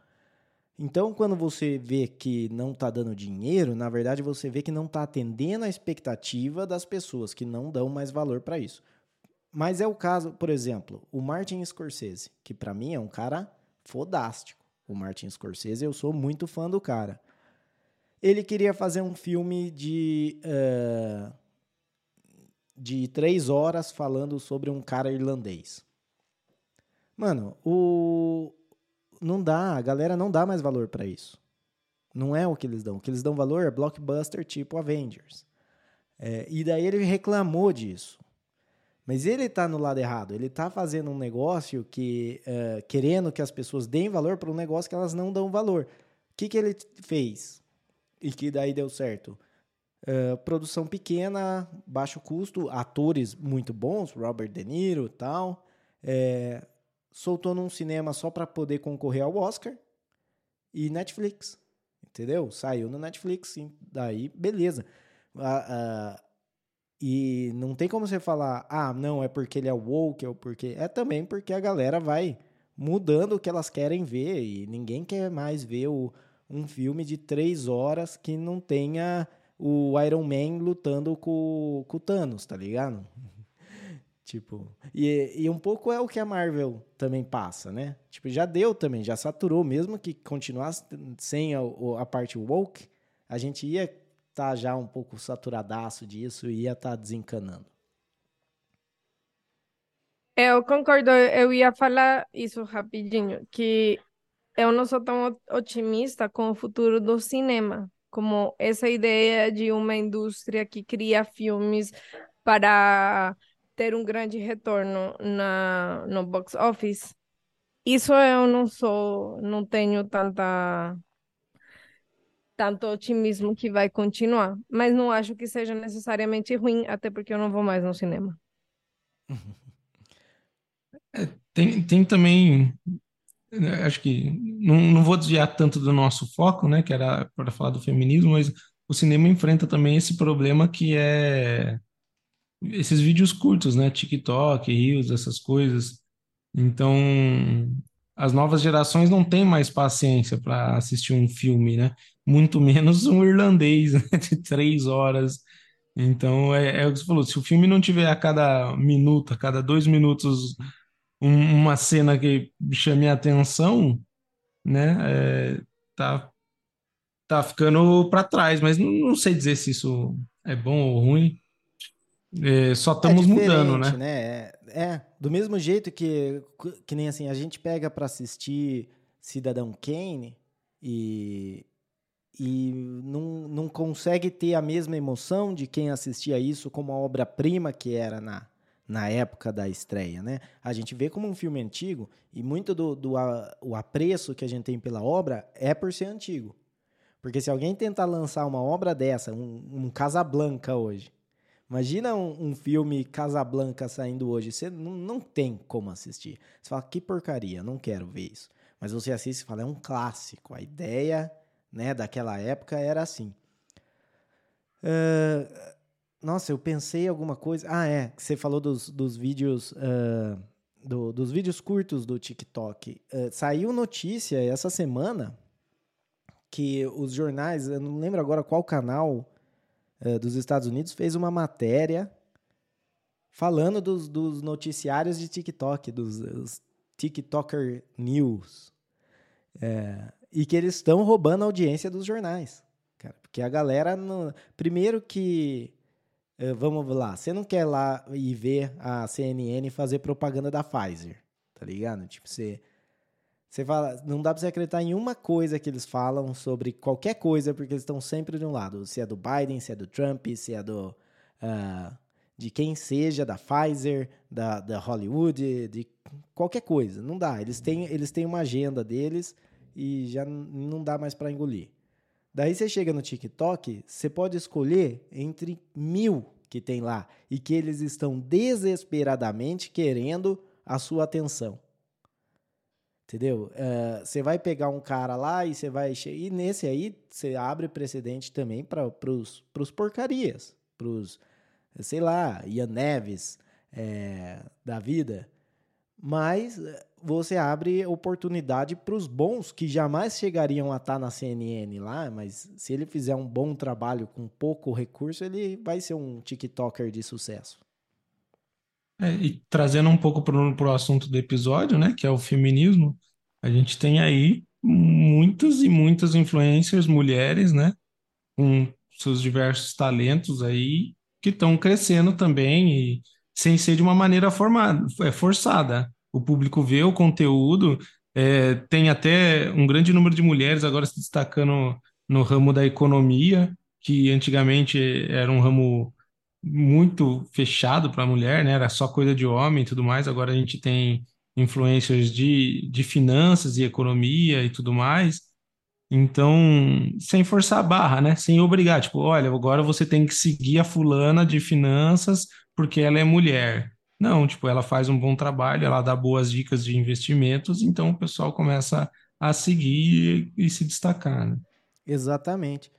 Então, quando você vê que não está dando dinheiro, na verdade você vê que não está atendendo a expectativa das pessoas que não dão mais valor para isso. Mas é o caso, por exemplo, o Martin Scorsese, que para mim é um cara fodástico. O Martin Scorsese, eu sou muito fã do cara. Ele queria fazer um filme de. Uh, de três horas falando sobre um cara irlandês. Mano, o. Não dá, a galera não dá mais valor para isso. Não é o que eles dão. O que eles dão valor é blockbuster tipo Avengers. É, e daí ele reclamou disso. Mas ele tá no lado errado. Ele tá fazendo um negócio que. Uh, querendo que as pessoas deem valor para um negócio que elas não dão valor. O que, que ele fez? E que daí deu certo. Uh, produção pequena, baixo custo, atores muito bons, Robert De Niro tal. É, soltou num cinema só para poder concorrer ao Oscar e Netflix, entendeu? Saiu no Netflix, daí beleza. Uh, uh, e não tem como você falar, ah, não, é porque ele é woke, ou porque. É também porque a galera vai mudando o que elas querem ver e ninguém quer mais ver o, um filme de três horas que não tenha o Iron Man lutando com, com o Thanos, tá ligado? tipo, e, e um pouco é o que a Marvel também passa, né? Tipo, já deu também, já saturou, mesmo que continuasse sem a, a parte woke, a gente ia estar tá já um pouco saturadaço disso e ia estar tá desencanando. Eu concordo, eu ia falar isso rapidinho, que eu não sou tão otimista com o futuro do cinema, como essa ideia de uma indústria que cria filmes para ter um grande retorno na, no box office. Isso eu não sou, não tenho tanta tanto otimismo que vai continuar, mas não acho que seja necessariamente ruim, até porque eu não vou mais no cinema. É, tem, tem também acho que não, não vou desviar tanto do nosso foco, né, que era para falar do feminismo, mas o cinema enfrenta também esse problema que é esses vídeos curtos, né, TikTok, Reels, essas coisas. Então, as novas gerações não têm mais paciência para assistir um filme, né? Muito menos um irlandês né? de três horas. Então, é, é o que você falou: se o filme não tiver a cada minuto, a cada dois minutos um, uma cena que chame a atenção, né? É, tá, tá ficando para trás, mas não, não, sei dizer se isso é bom ou ruim. É, só estamos é mudando, né? né? É, é, do mesmo jeito que, que nem assim, a gente pega para assistir Cidadão Kane e, e não, não consegue ter a mesma emoção de quem assistia isso como a obra-prima que era na, na época da estreia, né? A gente vê como um filme antigo e muito do, do a, o apreço que a gente tem pela obra é por ser antigo. Porque se alguém tentar lançar uma obra dessa, um, um Casablanca hoje, Imagina um, um filme Casablanca saindo hoje. Você não, tem como assistir. Você fala, que porcaria, não quero ver isso. Mas você assiste e fala, é um clássico. A ideia né, daquela época era assim. Uh, nossa, eu pensei alguma coisa. Ah, é, você falou dos, dos vídeos. Uh, do, dos vídeos curtos do TikTok. Uh, saiu notícia essa semana que os jornais, eu não lembro agora qual canal uh, dos Estados Unidos, fez uma matéria falando dos, dos noticiários de TikTok, dos TikToker News. É, e que eles estão roubando a audiência dos jornais. Cara, porque a galera. No, primeiro que. Uh, vamos lá, você não quer lá e ver a CNN fazer propaganda da Pfizer, tá ligado? Tipo, você. Você fala, não dá pra você acreditar em uma coisa que eles falam sobre qualquer coisa, porque eles estão sempre de um lado. Se é do Biden, se é do Trump, se é do. Uh, de quem seja, da Pfizer, da, da Hollywood, de qualquer coisa. Não dá. Eles têm, eles têm uma agenda deles e já não dá mais para engolir. Daí você chega no TikTok, você pode escolher entre mil que tem lá e que eles estão desesperadamente querendo a sua atenção. Entendeu? Uh, você vai pegar um cara lá e você vai. E nesse aí, você abre precedente também para os porcarias. Para os, sei lá, Ian Neves é, da vida. Mas você abre oportunidade para os bons que jamais chegariam a estar tá na CNN lá, mas se ele fizer um bom trabalho com pouco recurso, ele vai ser um TikToker de sucesso. É, e trazendo um pouco para o assunto do episódio, né, que é o feminismo, a gente tem aí muitas e muitas influencers mulheres, né, com seus diversos talentos aí, que estão crescendo também e sem ser de uma maneira formada, é forçada o público vê o conteúdo. É, tem até um grande número de mulheres agora se destacando no ramo da economia, que antigamente era um ramo muito fechado para a mulher, né? Era só coisa de homem e tudo mais. Agora a gente tem influências de, de finanças e economia e tudo mais. Então, sem forçar a barra, né? Sem obrigar, tipo, olha, agora você tem que seguir a fulana de finanças porque ela é mulher. Não, tipo, ela faz um bom trabalho, ela dá boas dicas de investimentos, então o pessoal começa a seguir e, e se destacar, né? Exatamente.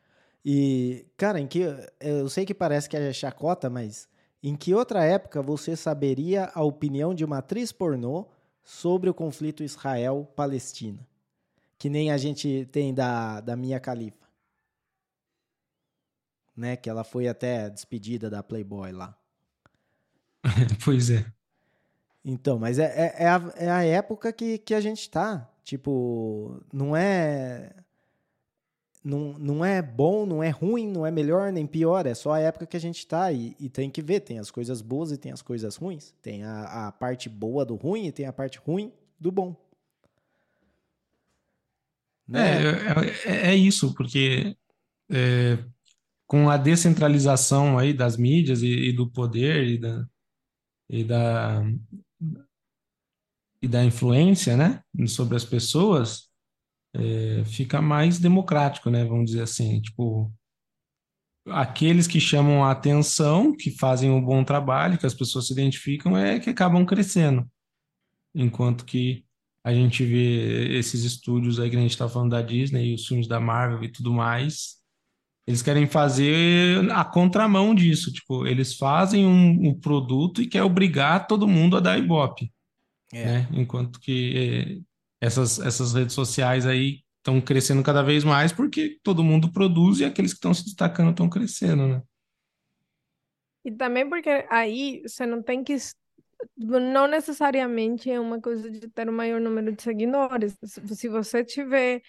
E, cara, em que eu sei que parece que é chacota, mas em que outra época você saberia a opinião de uma atriz pornô sobre o conflito Israel-Palestina? Que nem a gente tem da, da Mia Khalifa. Né? Que ela foi até despedida da Playboy lá. pois é. Então, mas é, é, é, a, é a época que, que a gente tá. Tipo, não é. Não, não é bom, não é ruim, não é melhor nem pior, é só a época que a gente tá e, e tem que ver, tem as coisas boas e tem as coisas ruins. Tem a, a parte boa do ruim e tem a parte ruim do bom. Né? É, é, é, isso, porque é, com a descentralização aí das mídias e, e do poder e da, e da, e da influência, né, sobre as pessoas, é, fica mais democrático, né, vamos dizer assim, tipo, aqueles que chamam a atenção, que fazem um bom trabalho, que as pessoas se identificam, é que acabam crescendo, enquanto que a gente vê esses estúdios aí que a gente está falando da Disney, os filmes da Marvel e tudo mais, eles querem fazer a contramão disso. Tipo, eles fazem um, um produto e quer obrigar todo mundo a dar Ibope. É. Né? Enquanto que eh, essas, essas redes sociais aí estão crescendo cada vez mais porque todo mundo produz e aqueles que estão se destacando estão crescendo, né? E também porque aí você não tem que. Não necessariamente é uma coisa de ter o um maior número de seguidores. Se você tiver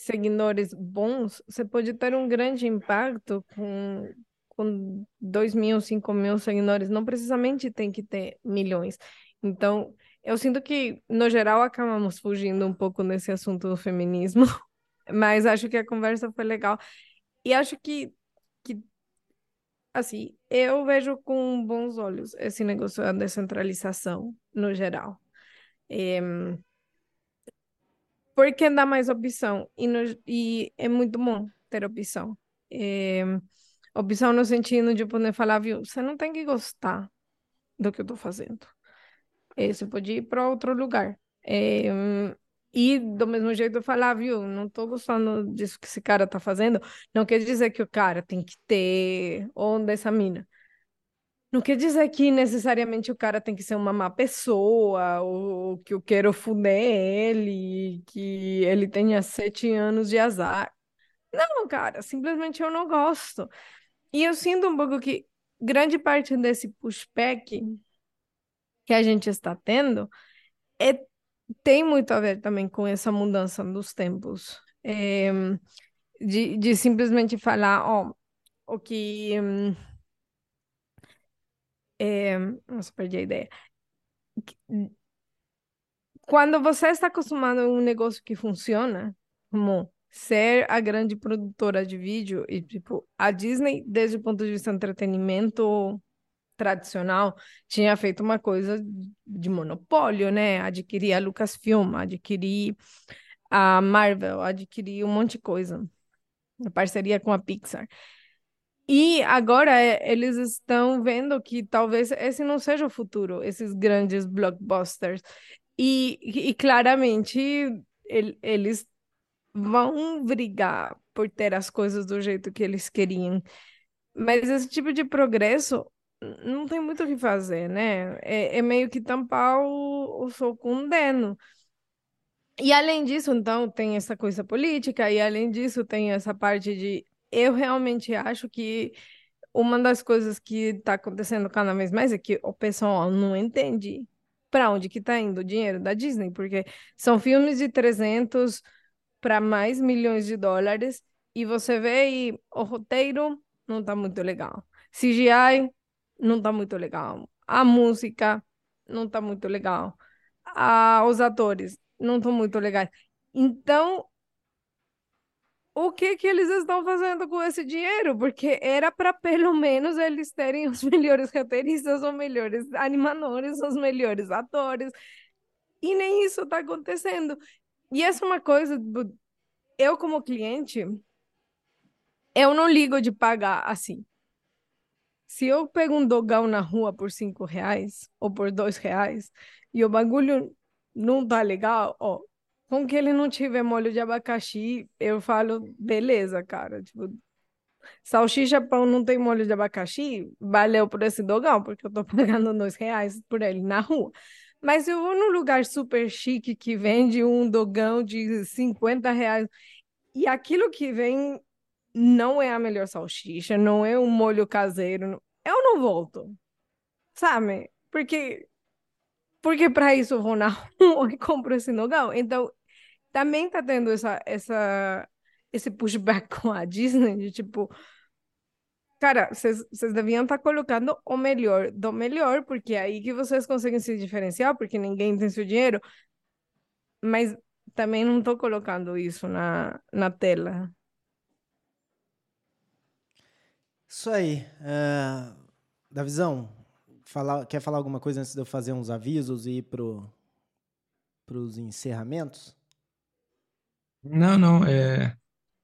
seguidores bons, você pode ter um grande impacto com, com 2 mil, 5 mil seguidores. Não precisamente tem que ter milhões. Então, eu sinto que, no geral, acabamos fugindo um pouco nesse assunto do feminismo, mas acho que a conversa foi legal. E acho que, que assim, eu vejo com bons olhos esse negócio da descentralização, no geral. É, porque dá mais opção e, no, e é muito bom ter opção. É, opção no sentido de poder falar, viu, você não tem que gostar do que eu tô fazendo. É, você pode ir para outro lugar. É, e do mesmo jeito falar, viu, não tô gostando disso que esse cara tá fazendo. Não quer dizer que o cara tem que ter onda essa mina. Não quer dizer que necessariamente o cara tem que ser uma má pessoa, ou que eu quero fuder ele, que ele tenha sete anos de azar. Não, cara, simplesmente eu não gosto. E eu sinto um pouco que grande parte desse pushback que a gente está tendo é, tem muito a ver também com essa mudança dos tempos. É, de, de simplesmente falar, ó, o que. É, nossa, perdi a ideia. Quando você está acostumado a um negócio que funciona, como ser a grande produtora de vídeo e tipo a Disney desde o ponto de vista de entretenimento tradicional tinha feito uma coisa de monopólio, né? Adquirir a Lucasfilm, adquirir a Marvel, adquirir um monte de coisa, a parceria com a Pixar. E agora é, eles estão vendo que talvez esse não seja o futuro, esses grandes blockbusters. E, e claramente ele, eles vão brigar por ter as coisas do jeito que eles queriam. Mas esse tipo de progresso não tem muito o que fazer, né? É, é meio que tampar o, o sol com um deno. E além disso, então, tem essa coisa política, e além disso, tem essa parte de. Eu realmente acho que uma das coisas que está acontecendo cada vez mais é que o pessoal não entende para onde que está indo o dinheiro da Disney, porque são filmes de 300 para mais milhões de dólares e você vê e o roteiro não tá muito legal. CGI não tá muito legal. A música não tá muito legal. A, os atores não estão muito legais. Então, o que que eles estão fazendo com esse dinheiro? Porque era para pelo menos eles terem os melhores roteiristas, os melhores animadores, os melhores atores. E nem isso está acontecendo. E essa é uma coisa, eu como cliente, eu não ligo de pagar assim. Se eu pego um dogão na rua por cinco reais ou por dois reais e o bagulho não tá legal, ó, com que ele não tiver molho de abacaxi, eu falo, beleza, cara. Tipo, salsicha pão não tem molho de abacaxi, valeu por esse dogão, porque eu tô pagando dois reais por ele na rua. Mas eu vou num lugar super chique que vende um dogão de 50 reais e aquilo que vem não é a melhor salsicha, não é um molho caseiro, eu não volto, sabe? Porque porque para isso eu vou na rua e compro esse dogão. Então, também tá tendo essa, essa, esse pushback com a Disney, de tipo, Cara, vocês deviam estar tá colocando o melhor do melhor, porque é aí que vocês conseguem se diferenciar, porque ninguém tem seu dinheiro. Mas também não estou colocando isso na, na tela. Isso aí. Uh, Davizão, falar, quer falar alguma coisa antes de eu fazer uns avisos e ir para os encerramentos? Não, não, é,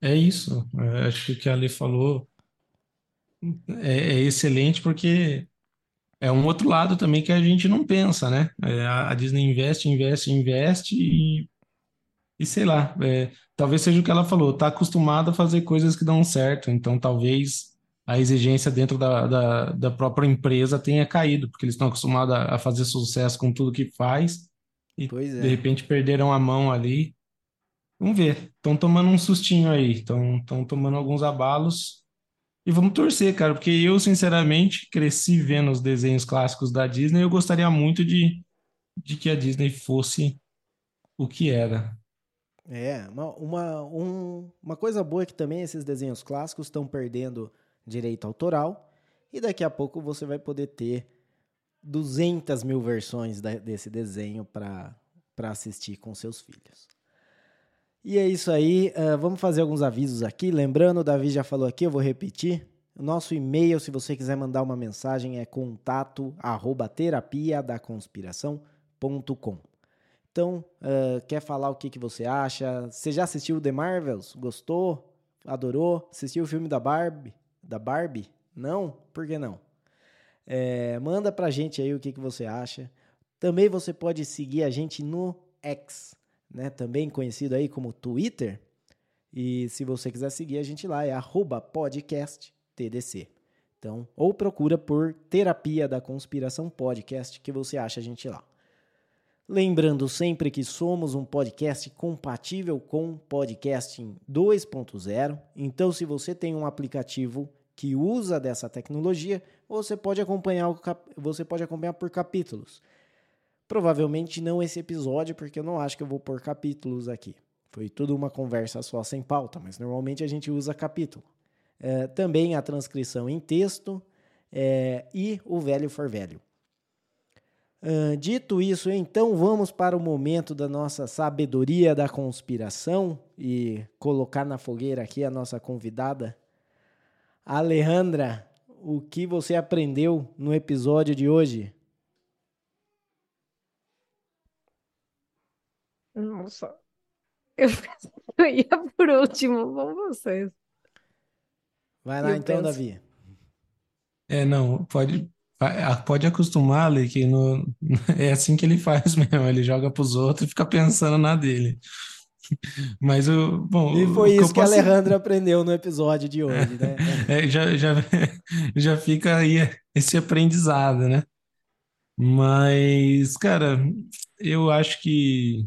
é isso. É, acho que o que a Ali falou é, é excelente porque é um outro lado também que a gente não pensa, né? É, a Disney investe, investe, investe e, e sei lá, é, talvez seja o que ela falou, tá acostumada a fazer coisas que dão certo, então talvez a exigência dentro da, da, da própria empresa tenha caído, porque eles estão acostumados a, a fazer sucesso com tudo que faz e Pois de é. repente perderam a mão ali. Vamos ver, estão tomando um sustinho aí, estão tomando alguns abalos. E vamos torcer, cara, porque eu, sinceramente, cresci vendo os desenhos clássicos da Disney eu gostaria muito de, de que a Disney fosse o que era. É, uma, uma, um- uma coisa boa é que também esses desenhos clássicos estão perdendo direito autoral e daqui a pouco você vai poder ter 200 mil versões da- desse desenho para assistir com seus filhos. E é isso aí, ah, vamos fazer alguns avisos aqui. Lembrando, o Davi já falou aqui, eu vou repetir. O nosso e-mail, se você quiser mandar uma mensagem, é contato arroba terapia da conspiração.com. Então, ah, quer falar o que, que você acha? Você já assistiu The Marvels? Gostou? Adorou? Assistiu o filme da Barbie? da Barbie? Não? Por que não? É, manda pra gente aí o que, que você acha. Também você pode seguir a gente no X, né? Também conhecido aí como Twitter. E se você quiser seguir a gente lá, é podcasttdc. Então, ou procura por Terapia da Conspiração Podcast, que você acha a gente lá. Lembrando sempre que somos um podcast compatível com podcasting 2.0. Então, se você tem um aplicativo que usa dessa tecnologia, você pode acompanhar você pode acompanhar por capítulos. Provavelmente não esse episódio, porque eu não acho que eu vou pôr capítulos aqui. Foi tudo uma conversa só sem pauta, mas normalmente a gente usa capítulo. É, também a transcrição em texto é, e o velho for velho. Dito isso, então vamos para o momento da nossa sabedoria da conspiração e colocar na fogueira aqui a nossa convidada. Alejandra, o que você aprendeu no episódio de hoje? Nossa, eu, eu ia por último, vamos vocês. Vai lá Eu então, penso. Davi. É, não, pode, vai- pode acostumar, Ale, que no, é assim que ele faz mesmo, ele joga pros outros e fica pensando na dele. Mas o, bom, E foi isso que a posso- Alejandra aprendeu no episódio de hoje, né? É, já, já, já fica aí esse aprendizado, né? Mas, cara, eu acho que,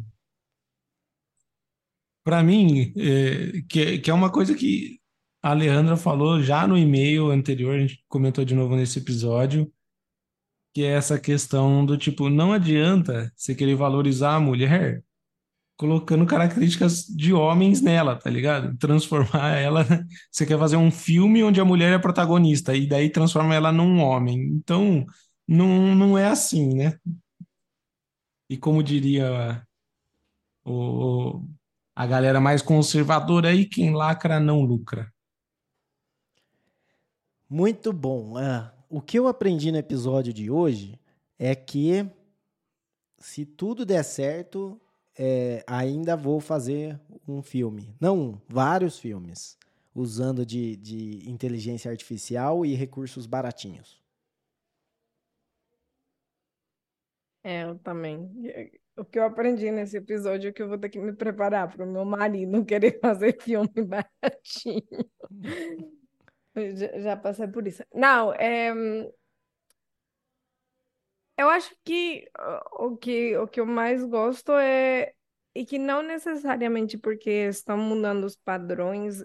para mim, é, que, que é uma coisa que a Alejandra falou já no e-mail anterior, a gente comentou de novo nesse episódio, que é essa questão do tipo, não adianta você querer valorizar a mulher colocando características de homens nela, tá ligado? Transformar ela. Você quer fazer um filme onde a mulher é protagonista e daí transforma ela num homem. Então, não, não é assim, né? E como diria o, a galera mais conservadora aí, quem lacra não lucra. Muito bom. Ah, o que eu aprendi no episódio de hoje é que se tudo der certo, é, ainda vou fazer um filme. Não um, vários filmes. Usando de, de inteligência artificial e recursos baratinhos. É, eu também. O que eu aprendi nesse episódio é que eu vou ter que me preparar para o meu marido querer fazer filme baratinho. Já, já passei por isso. Não, é, eu acho que o que o que eu mais gosto é e que não necessariamente porque estão mudando os padrões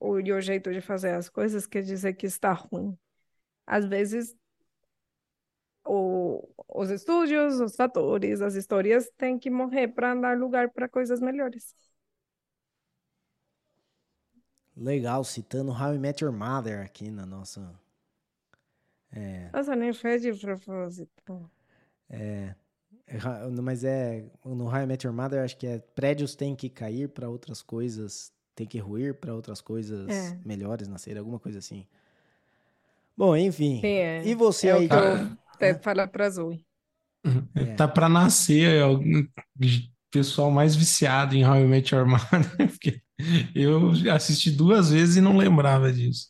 ou o jeito de fazer as coisas quer dizer que está ruim. Às vezes o, os estúdios, os fatores, as histórias têm que morrer para dar lugar para coisas melhores. Legal, citando How I Met Your Mother aqui na nossa. Nossa, nem foi de propósito. É, mas é. No How I Met Your Mother, acho que é prédios têm que cair para outras coisas. Tem que ruir para outras coisas É. melhores nascer, alguma coisa assim. Bom, enfim. Sim, é. E você É aí, que até falo para Zoe. É. Tá pra nascer é, o pessoal mais viciado em How I Met Your Mother, porque eu assisti duas vezes e não lembrava disso.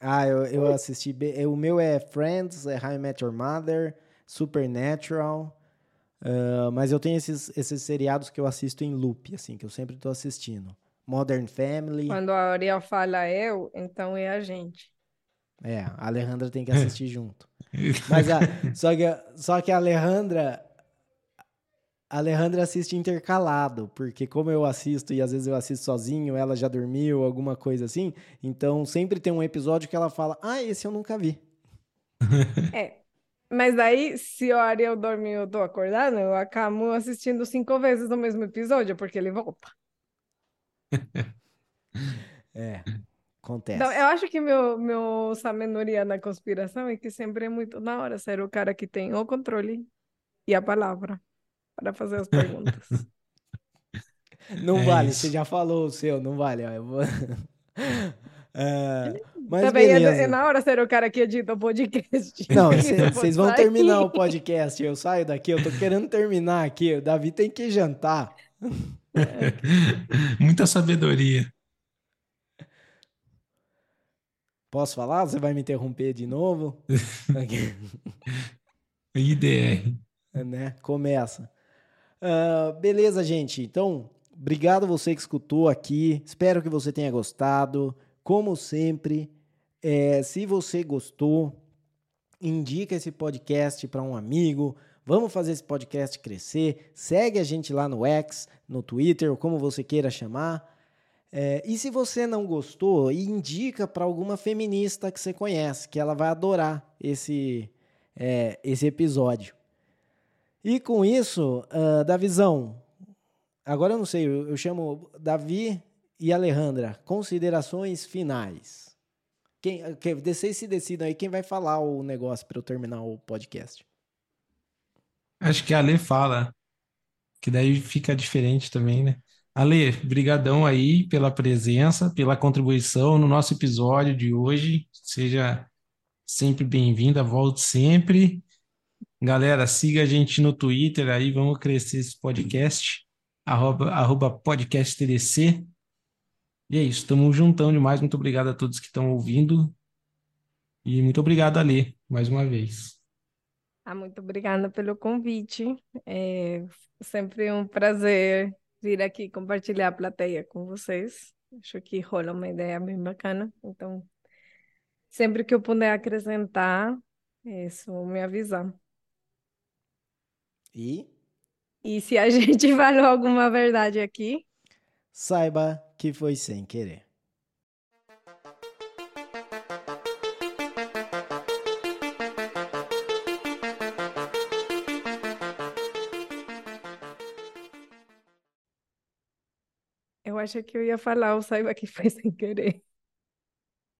Ah, eu, eu assisti. é, O meu é Friends, é How I Met Your Mother, Supernatural. ah, mas eu tenho esses, esses seriados que eu assisto em loop, assim, que eu sempre tô assistindo. Modern Family. Quando a Ariel fala eu, então é a gente. É, a Alejandra tem que assistir junto. Mas a, só, que, a- só que a Alejandra. A Alejandra assiste intercalado, porque como eu assisto e às vezes eu assisto sozinho, ela já dormiu, alguma coisa assim. Então sempre tem um episódio que ela fala: Ah, esse eu nunca vi. É. Mas daí, se o Ariel dormir e eu tô acordada, eu acabo assistindo cinco vezes o mesmo episódio, porque ele volta. É, acontece. Então, eu acho que meu, meu sabedoria na conspiração é que sempre é muito na hora ser o cara que tem o controle e a palavra para fazer as perguntas. Não É vale, isso. você já falou o seu, não vale. ó, eu vou- É, mas Também é, beleza. é na hora ser o cara que edita o podcast. Não, vocês vão sair. terminar o podcast. Eu saio daqui, eu tô querendo terminar aqui. O Davi tem que jantar. Muita sabedoria. Posso falar? Você vai me interromper de novo? IDR. né? Começa. Uh, beleza, gente. Então, obrigado você que escutou aqui. Espero que você tenha gostado. Como sempre, é, se você gostou, indica esse podcast para um amigo. Vamos fazer esse podcast crescer. Segue a gente lá no X, no Twitter, ou como você queira chamar. É, e se você não gostou, indica para alguma feminista que você conhece, que ela vai adorar esse, é, esse episódio. E com isso, uh, Davizão, agora eu não sei, eu, eu chamo Davi e Alejandra, considerações finais. Quem, quem, vocês se decidam aí quem vai falar o negócio para eu terminar o podcast. Acho que a Ale fala, que daí fica diferente também, né? Ale, brigadão aí pela presença, pela contribuição no nosso episódio de hoje. Seja sempre bem-vinda, volte sempre. Galera, siga a gente no Twitter aí, vamos crescer esse podcast, arroba, arroba podcast TDC. E é isso, estamos juntando demais. Muito obrigado a todos que estão ouvindo. E muito obrigado, Ale, mais uma vez. Ah, muito obrigada pelo convite. É sempre um prazer vir aqui compartilhar a plateia com vocês. Acho que rola uma ideia bem bacana. Então, sempre que eu puder acrescentar, só me avisar. E? E se a gente falou alguma verdade aqui, saiba que foi sem querer. Eu acho que eu ia falar o saiba que foi sem querer.